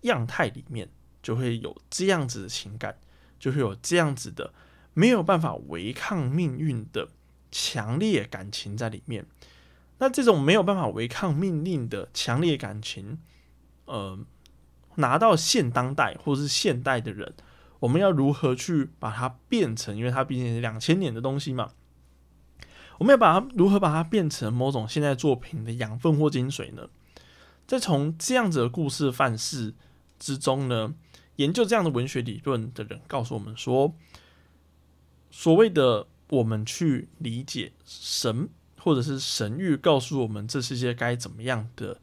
样态里面，就会有这样子的情感，就会有这样子的没有办法违抗命运的强烈感情在里面。那这种没有办法违抗命令的强烈感情，呃，拿到现当代或者是现代的人。我们要如何去把它变成？因为它毕竟是两千年的东西嘛，我们要把它如何把它变成某种现代作品的养分或精髓呢？在从这样子的故事范式之中呢，研究这样的文学理论的人告诉我们说，所谓的我们去理解神或者是神谕告诉我们这世界该怎么样的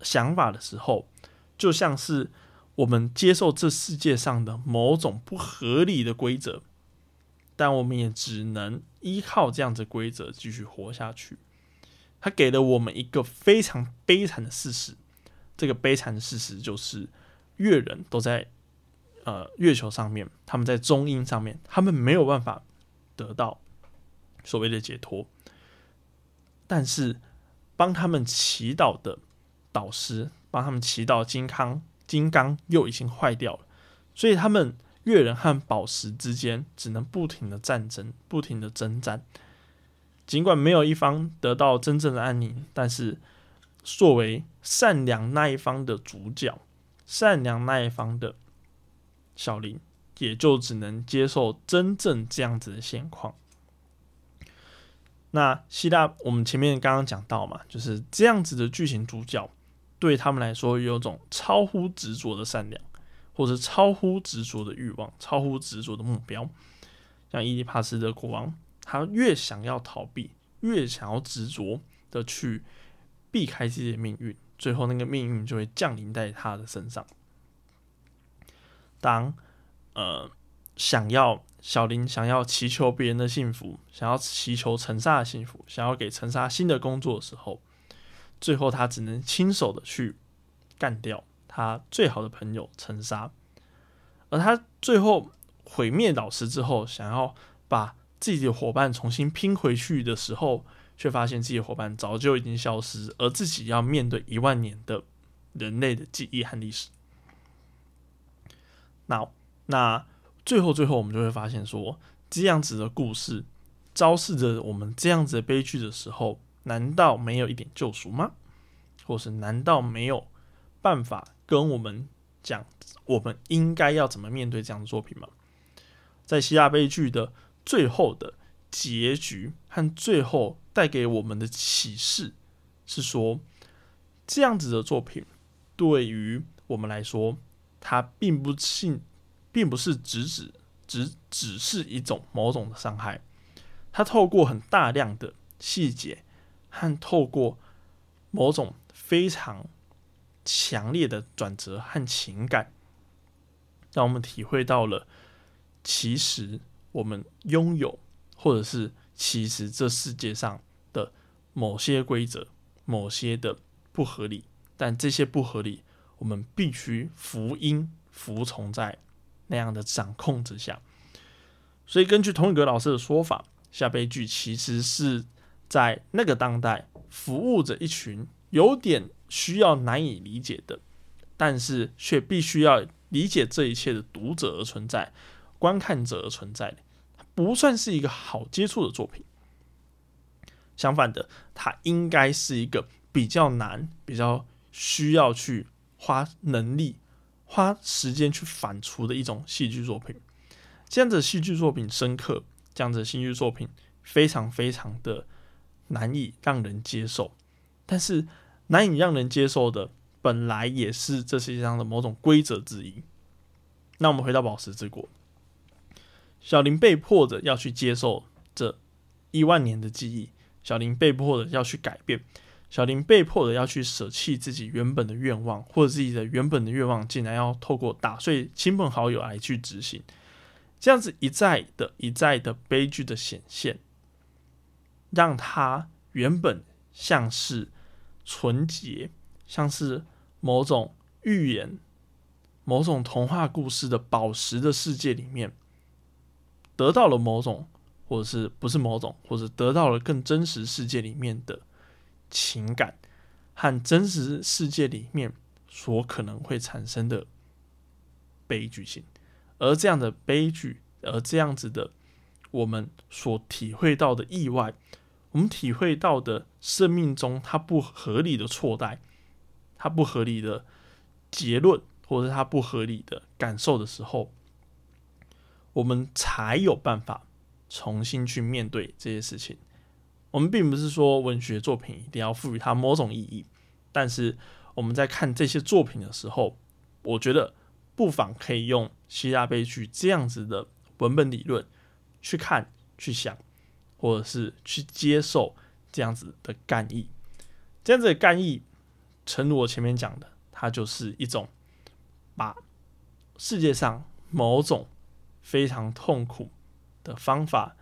想法的时候，就像是。我们接受这世界上的某种不合理的规则，但我们也只能依靠这样子规则继续活下去。他给了我们一个非常悲惨的事实，这个悲惨的事实就是月人都在呃月球上面，他们在中阴上面，他们没有办法得到所谓的解脱。但是帮他们祈祷的导师，帮他们祈祷金康。金刚又已经坏掉了，所以他们月人和宝石之间只能不停的战争，不停的征战。尽管没有一方得到真正的安宁，但是作为善良那一方的主角，善良那一方的小林，也就只能接受真正这样子的现况。那希腊，我们前面刚刚讲到嘛，就是这样子的剧情主角。对他们来说，有种超乎执着的善良，或者超乎执着的欲望，超乎执着的目标。像伊迪帕斯的国王，他越想要逃避，越想要执着的去避开自己的命运，最后那个命运就会降临在他的身上。当呃想要小林想要祈求别人的幸福，想要祈求陈沙的幸福，想要给陈沙新的工作的时候。最后，他只能亲手的去干掉他最好的朋友陈沙，而他最后毁灭老师之后，想要把自己的伙伴重新拼回去的时候，却发现自己的伙伴早就已经消失，而自己要面对一万年的人类的记忆和历史。那那最后最后，我们就会发现说，这样子的故事昭示着我们这样子的悲剧的时候。难道没有一点救赎吗？或是难道没有办法跟我们讲，我们应该要怎么面对这样的作品吗？在希腊悲剧的最后的结局和最后带给我们的启示是说，这样子的作品对于我们来说，它并不信，并不是只指只只是一种某种的伤害，它透过很大量的细节和透过某种非常强烈的转折和情感，让我们体会到了，其实我们拥有，或者是其实这世界上的某些规则、某些的不合理，但这些不合理，我们必须服膺、服从在那样的掌控之下。所以，根据同一个老师的说法，下悲剧其实是在那个当代服务着一群有点。需要难以理解的，但是却必须要理解这一切的读者而存在，观看者而存在的，不算是一个好接触的作品。相反的，它应该是一个比较难、比较需要去花能力、花时间去反刍的一种戏剧作品。这样的戏剧作品深刻，这样的戏剧作品非常非常的难以让人接受，但是。难以让人接受的，本来也是这世界上的某种规则之一。那我们回到宝石之国，小林被迫着要去接受这一万年的记忆，小林被迫着要去改变，小林被迫的要去舍弃自己原本的愿望，或者自己的原本的愿望，竟然要透过打碎亲朋好友来去执行，这样子一再的、一再的悲剧的显现，让他原本像是。纯洁，像是某种寓言、某种童话故事的宝石的世界里面，得到了某种，或者是不是某种，或者得到了更真实世界里面的情感和真实世界里面所可能会产生的悲剧性，而这样的悲剧，而这样子的我们所体会到的意外。我们体会到的生命中它不合理的错待，它不合理的结论，或者它不合理的感受的时候，我们才有办法重新去面对这些事情。我们并不是说文学作品一定要赋予它某种意义，但是我们在看这些作品的时候，我觉得不妨可以用希腊悲剧这样子的文本理论去看、去想。或者是去接受这样子的干意，这样子的干意，诚如我前面讲的，它就是一种把世界上某种非常痛苦的方法，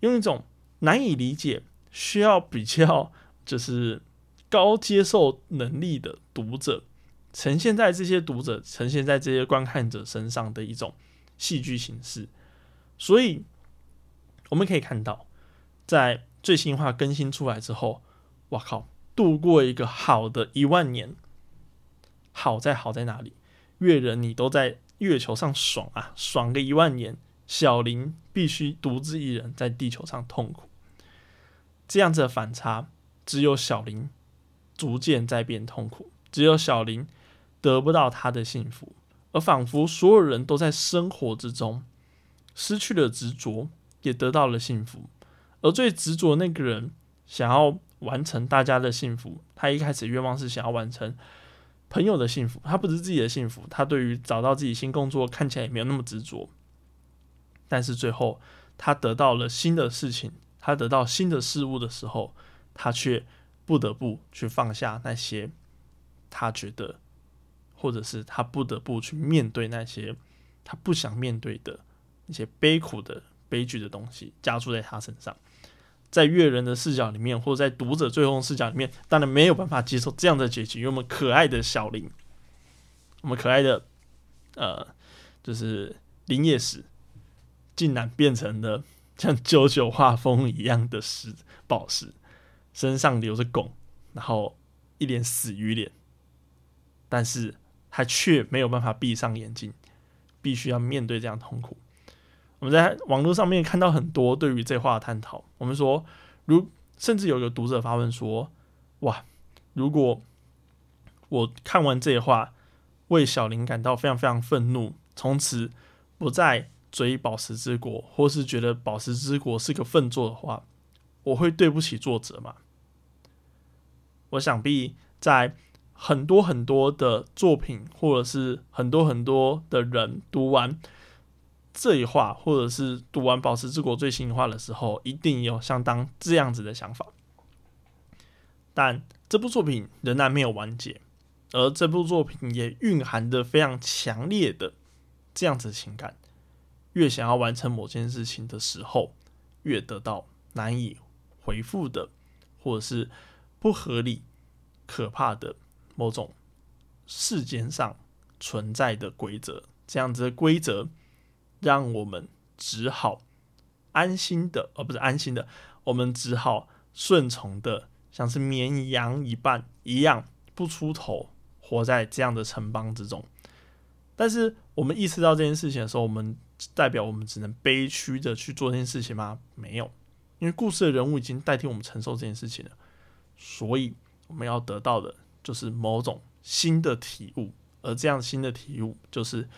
用一种难以理解、需要比较就是高接受能力的读者，呈现在这些读者、呈现在这些观看者身上的一种戏剧形式。所以我们可以看到。在最新化更新出来之后，我靠，度过一个好的一万年。好在好在哪里？月人你都在月球上爽啊，爽个一万年。小林必须独自一人在地球上痛苦。这样子的反差，只有小林逐渐在变痛苦，只有小林得不到他的幸福，而仿佛所有人都在生活之中失去了执着，也得到了幸福。而最执着那个人想要完成大家的幸福，他一开始愿望是想要完成朋友的幸福，他不是自己的幸福。他对于找到自己新工作看起来也没有那么执着，但是最后他得到了新的事情，他得到新的事物的时候，他却不得不去放下那些他觉得，或者是他不得不去面对那些他不想面对的那些悲苦的悲剧的东西加注在他身上。在阅人的视角里面，或者在读者最后视角里面，当然没有办法接受这样的结局。因为我们可爱的小林，我们可爱的呃，就是林业史，竟然变成了像九九画风一样的石宝石，身上留着拱，然后一脸死鱼脸，但是他却没有办法闭上眼睛，必须要面对这样痛苦。我们在网络上面看到很多对于这话的探讨。我们说，如甚至有个读者发问说：“哇，如果我看完这话，为小林感到非常非常愤怒，从此不再追宝石之国，或是觉得宝石之国是个粪作的话，我会对不起作者吗？我想必在很多很多的作品，或者是很多很多的人读完这一话，或者是读完《宝石之国》最新话的时候，一定有相当这样子的想法。但这部作品仍然没有完结，而这部作品也蕴含着非常强烈的这样子情感。越想要完成某件事情的时候，越得到难以回复的，或者是不合理、可怕的某种世间上存在的规则。这样子的规则，让我们只好安心的，而不是安心的，我们只好顺从的，像是绵羊一般一样，不出头，活在这样的城邦之中。但是，我们意识到这件事情的时候，我们。代表我们只能悲屈的去做这件事情吗？没有，因为故事的人物已经代替我们承受这件事情了，所以我们要得到的就是某种新的体悟，而这样新的体悟就是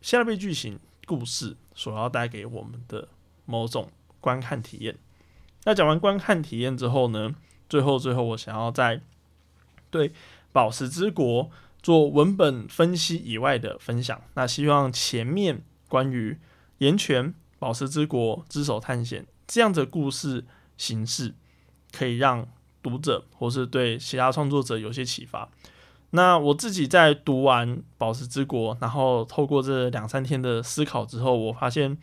下辈剧情故事所要带给我们的某种观看体验。那讲完观看体验之后呢，最后最后我想要在对《宝石之国》做文本分析以外的分享。那希望前面。关于岩泉、宝石之国、之手探险这样的故事形式，可以让读者或是对其他创作者有些启发。那我自己在读完《宝石之国》，然后透过这两三天的思考之后，我发现，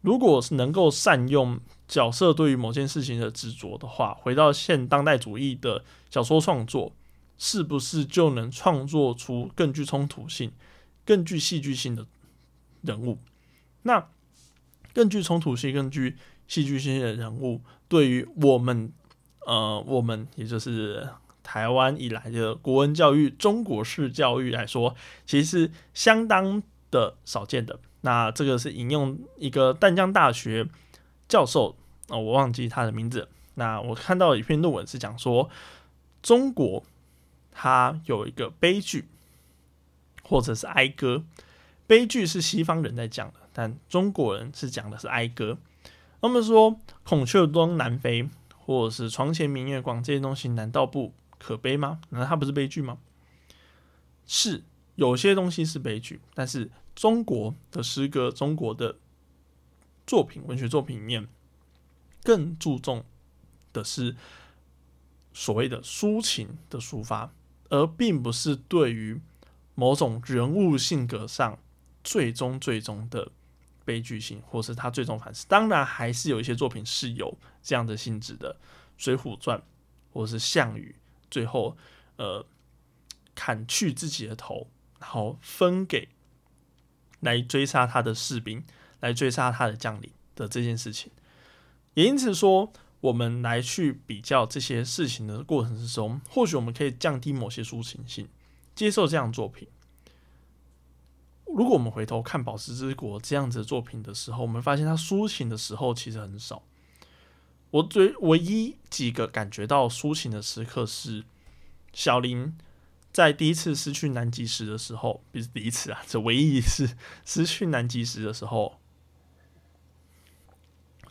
如果是能够善用角色对于某件事情的执着的话，回到现当代主义的小说创作，是不是就能创作出更具冲突性、更具戏剧性的？人物，那更具冲突性、更具戏剧性的人物，对于我们，呃，我们也就是台湾以来的国文教育、中国式教育来说，其实相当的少见的。那这个是引用一个淡江大学教授，啊，我忘记他的名字。那我看到一篇论文是讲说，中国它有一个悲剧，或者是哀歌。悲剧是西方人在讲的，但中国人是讲的是哀歌。那么说孔雀东南飞，或者是床前明月光这些东西，难道不可悲吗？难道它不是悲剧吗？是有些东西是悲剧，但是中国的诗歌、中国的作品、文学作品里面，更注重的是所谓的抒情的抒发，而并不是对于某种人物性格上。最终最终的悲剧性，或是他最终反思，当然还是有一些作品是有这样的性质的，《水浒传》或是项羽最后呃砍去自己的头，然后分给来追杀他的士兵，来追杀他的将领的这件事情。也因此说，我们来去比较这些事情的过程之中，或许我们可以降低某些抒情性，接受这样作品。如果我们回头看《宝石之国》这样子的作品的时候，我们发现他抒情的时候其实很少。我最唯一几个感觉到抒情的时刻是小林在第一次失去南极时的时候，不是第一次啊，这唯一一次失去南极时的时候，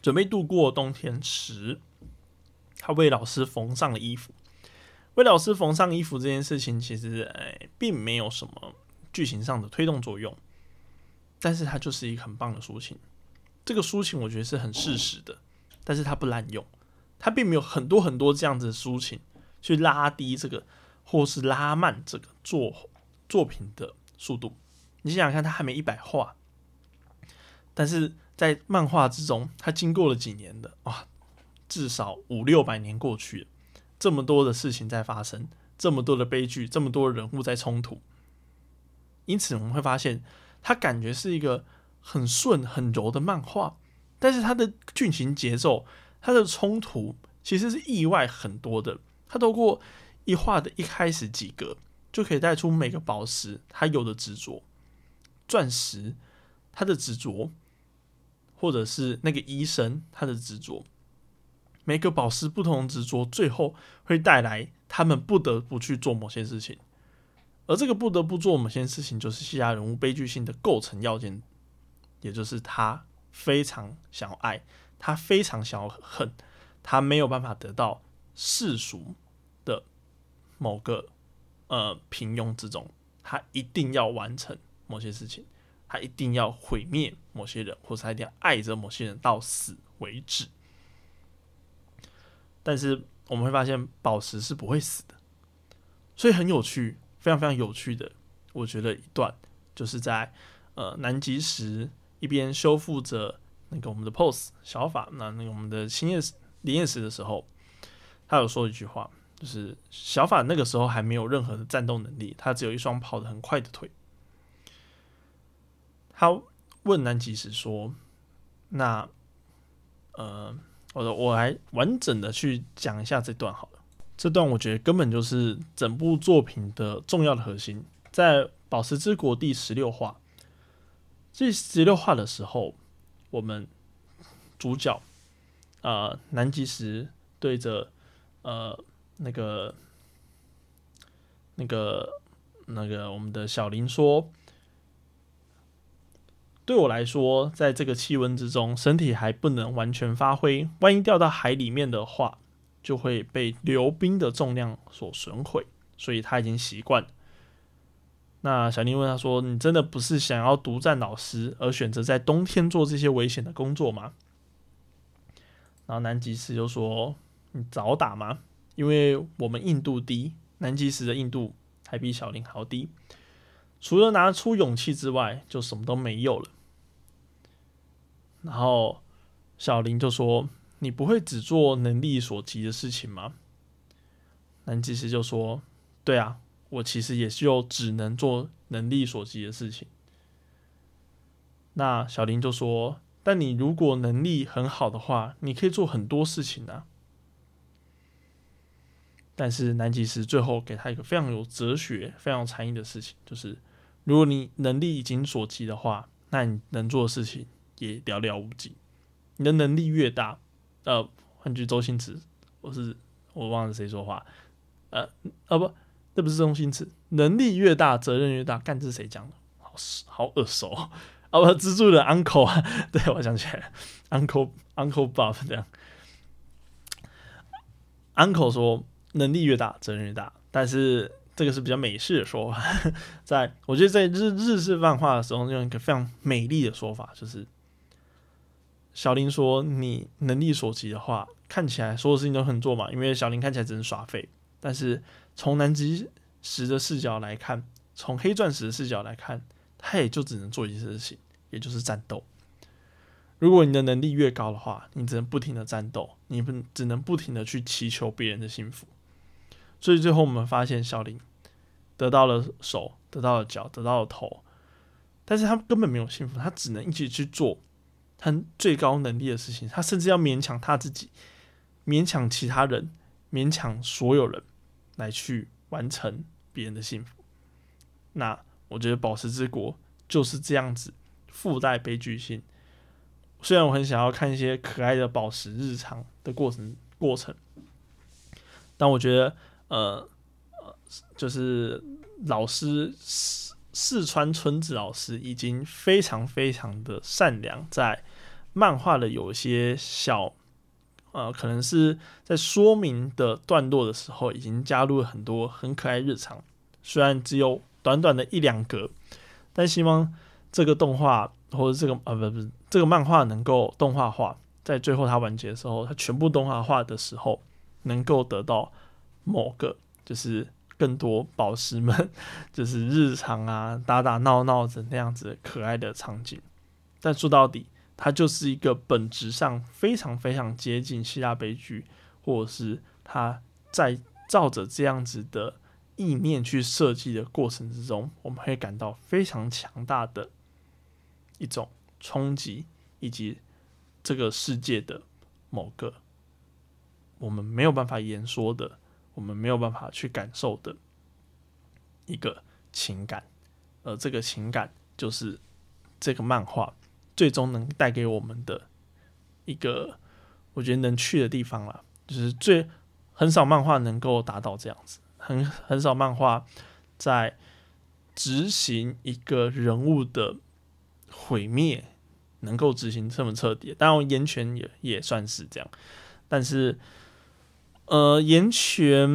准备度过冬天时，他为老师缝上了衣服。为老师缝上衣服这件事情，其实哎，并没有什么。剧情上的推动作用，但是它就是一个很棒的抒情。这个抒情我觉得是很适时的，但是它不滥用，它并没有很多很多这样子的抒情去拉低这个或是拉慢这个作作品的速度。你想想看，它还没一百话，但是在漫画之中，它经过了几年的哇，至少五六百年过去了，这么多的事情在发生，这么多的悲剧，这么多人物在冲突。因此，我们会发现，它感觉是一个很顺、很柔的漫画，但是它的剧情节奏、它的冲突其实是意外很多的。它透过一画的一开始几格，就可以带出每个宝石它有的执着，钻石它的执着，或者是那个医生他的执着，每个宝石不同执着，最后会带来他们不得不去做某些事情。而这个不得不做某些事情，就是其他人物悲剧性的构成要件也就是他非常想要爱，他非常想要恨，他没有办法得到世俗的某个呃平庸之中，他一定要完成某些事情，他一定要毁灭某些人，或者他一定要爱着某些人到死为止。但是我们会发现，宝石是不会死的，所以很有趣，非常非常有趣的，我觉得一段就是在呃南极时一边修复着那个我们的 pose 小法，那那个我们的新叶林叶石的时候，他有说一句话，就是小法那个时候还没有任何的战斗能力，他只有一双跑得很快的腿。他问南极时说：“那呃。”我，我来完整的去讲一下这段好了。这段我觉得根本就是整部作品的重要的核心。在《宝石之国》第十六话，第十六话的时候，我们主角呃南极石对着呃那个那个那个我们的小林说。对我来说，在这个气温之中，身体还不能完全发挥。万一掉到海里面的话，就会被流冰的重量所损毁。所以他已经习惯。那小林问他说：“你真的不是想要独占老师，而选择在冬天做这些危险的工作吗？”然后南极石就说：“你早打吗？因为我们硬度低，南极石的硬度还比小林还要低。除了拿出勇气之外，就什么都没有了。”然后小林就说：“你不会只做能力所及的事情吗？”南极石就说：“对啊，我其实也就只能做能力所及的事情。”那小林就说：“但你如果能力很好的话，你可以做很多事情啊。”但是南极石最后给他一个非常有哲学、非常禅意的事情，就是如果你能力已经所及的话，那你能做的事情。也寥寥无几。你的能力越大，呃，换句周星驰，我是我忘了谁说话，呃，啊不，这不是周星驰。能力越大，责任越大。干这是谁讲的？好好耳熟啊！不，蜘蛛的 uncle 啊，[laughs] 对我想起来，uncle uncle Bob 这样。uncle 说，能力越大，责任越大。但是这个是比较美式的说法，[laughs] 在我觉得在日日式漫画的时候，用一个非常美丽的说法，就是。小林说：“你能力所及的话，看起来所有事情都很做嘛。因为小林看起来只能耍废，但是从南极石的视角来看，从黑钻石的视角来看，他也就只能做一件事情，也就是战斗。如果你的能力越高的话，你只能不停的战斗，你不只能不停的去祈求别人的幸福。所以最后我们发现，小林得到了手，得到了脚，得到了头，但是他根本没有幸福，他只能一直去做。”他最高能力的事情，他甚至要勉强他自己，勉强其他人，勉强所有人来去完成别人的幸福。那我觉得《宝石之国》就是这样子附带悲剧性。虽然我很想要看一些可爱的宝石日常的过程过程，但我觉得呃呃，就是老师。四四川春子老师已经非常非常的善良，在漫画的有些小呃，可能是在说明的段落的时候，已经加入了很多很可爱日常。虽然只有短短的一两格，但希望这个动画或者这个啊不不这个漫画能够动画化，在最后它完结的时候，它全部动画化的时候，能够得到某个就是。更多宝石们 [laughs] 就是日常啊，打打闹闹的那样子可爱的场景，但说到底，它就是一个本质上非常非常接近希腊悲剧，或者是它在照着这样子的意念去设计的过程之中，我们会感到非常强大的一种冲击，以及这个世界的某个我们没有办法言说的。我们没有办法去感受的一个情感，而这个情感就是这个漫画最终能带给我们的一个，我觉得能去的地方了。就是最很少漫画能够达到这样子，很很少漫画在执行一个人物的毁灭能够执行这么彻底。当然，岩泉也也算是这样，但是呃，岩泉，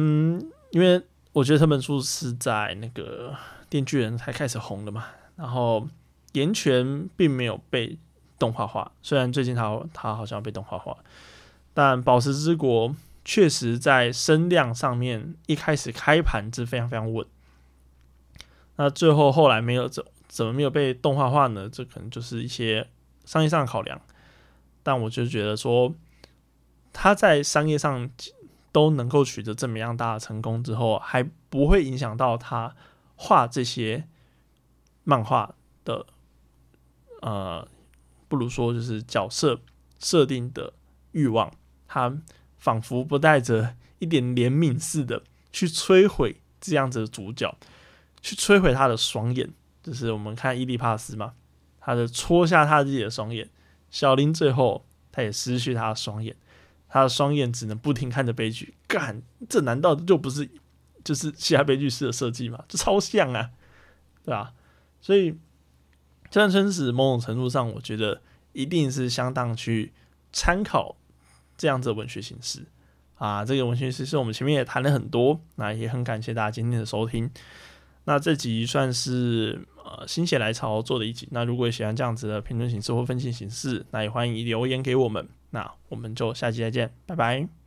因为我觉得这本书是在那个《电锯人》才开始红的嘛，然后岩泉并没有被动画化，虽然最近他他好像被动画化，但《宝石之国》确实在声量上面一开始开盘是非常非常稳。那最后后来没有怎怎么没有被动画化呢？这可能就是一些商业上的考量。但我就觉得说，他在商业上都能够取得这么样大的成功之后，还不会影响到他画这些漫画的，呃，不如说就是角色设定的欲望，他仿佛不带着一点怜悯似的去摧毁这样子的主角。去摧毁他的双眼，就是我们看伊利帕斯嘛，他的戳下他自己的双眼。小林最后他也失去他的双眼，他的双眼只能不停看着悲剧。干，这难道就不是就是其他悲剧式的设计吗？这超像啊，对吧？所以《这段春史》某种程度上，我觉得一定是相当去参考这样子的文学形式啊。这个文学形式我们前面也谈了很多，那也很感谢大家今天的收听。那这集算是呃心血来潮做的一集。那如果喜欢这样子的评论形式或分析形式，那也欢迎留言给我们。那我们就下期再见，拜拜。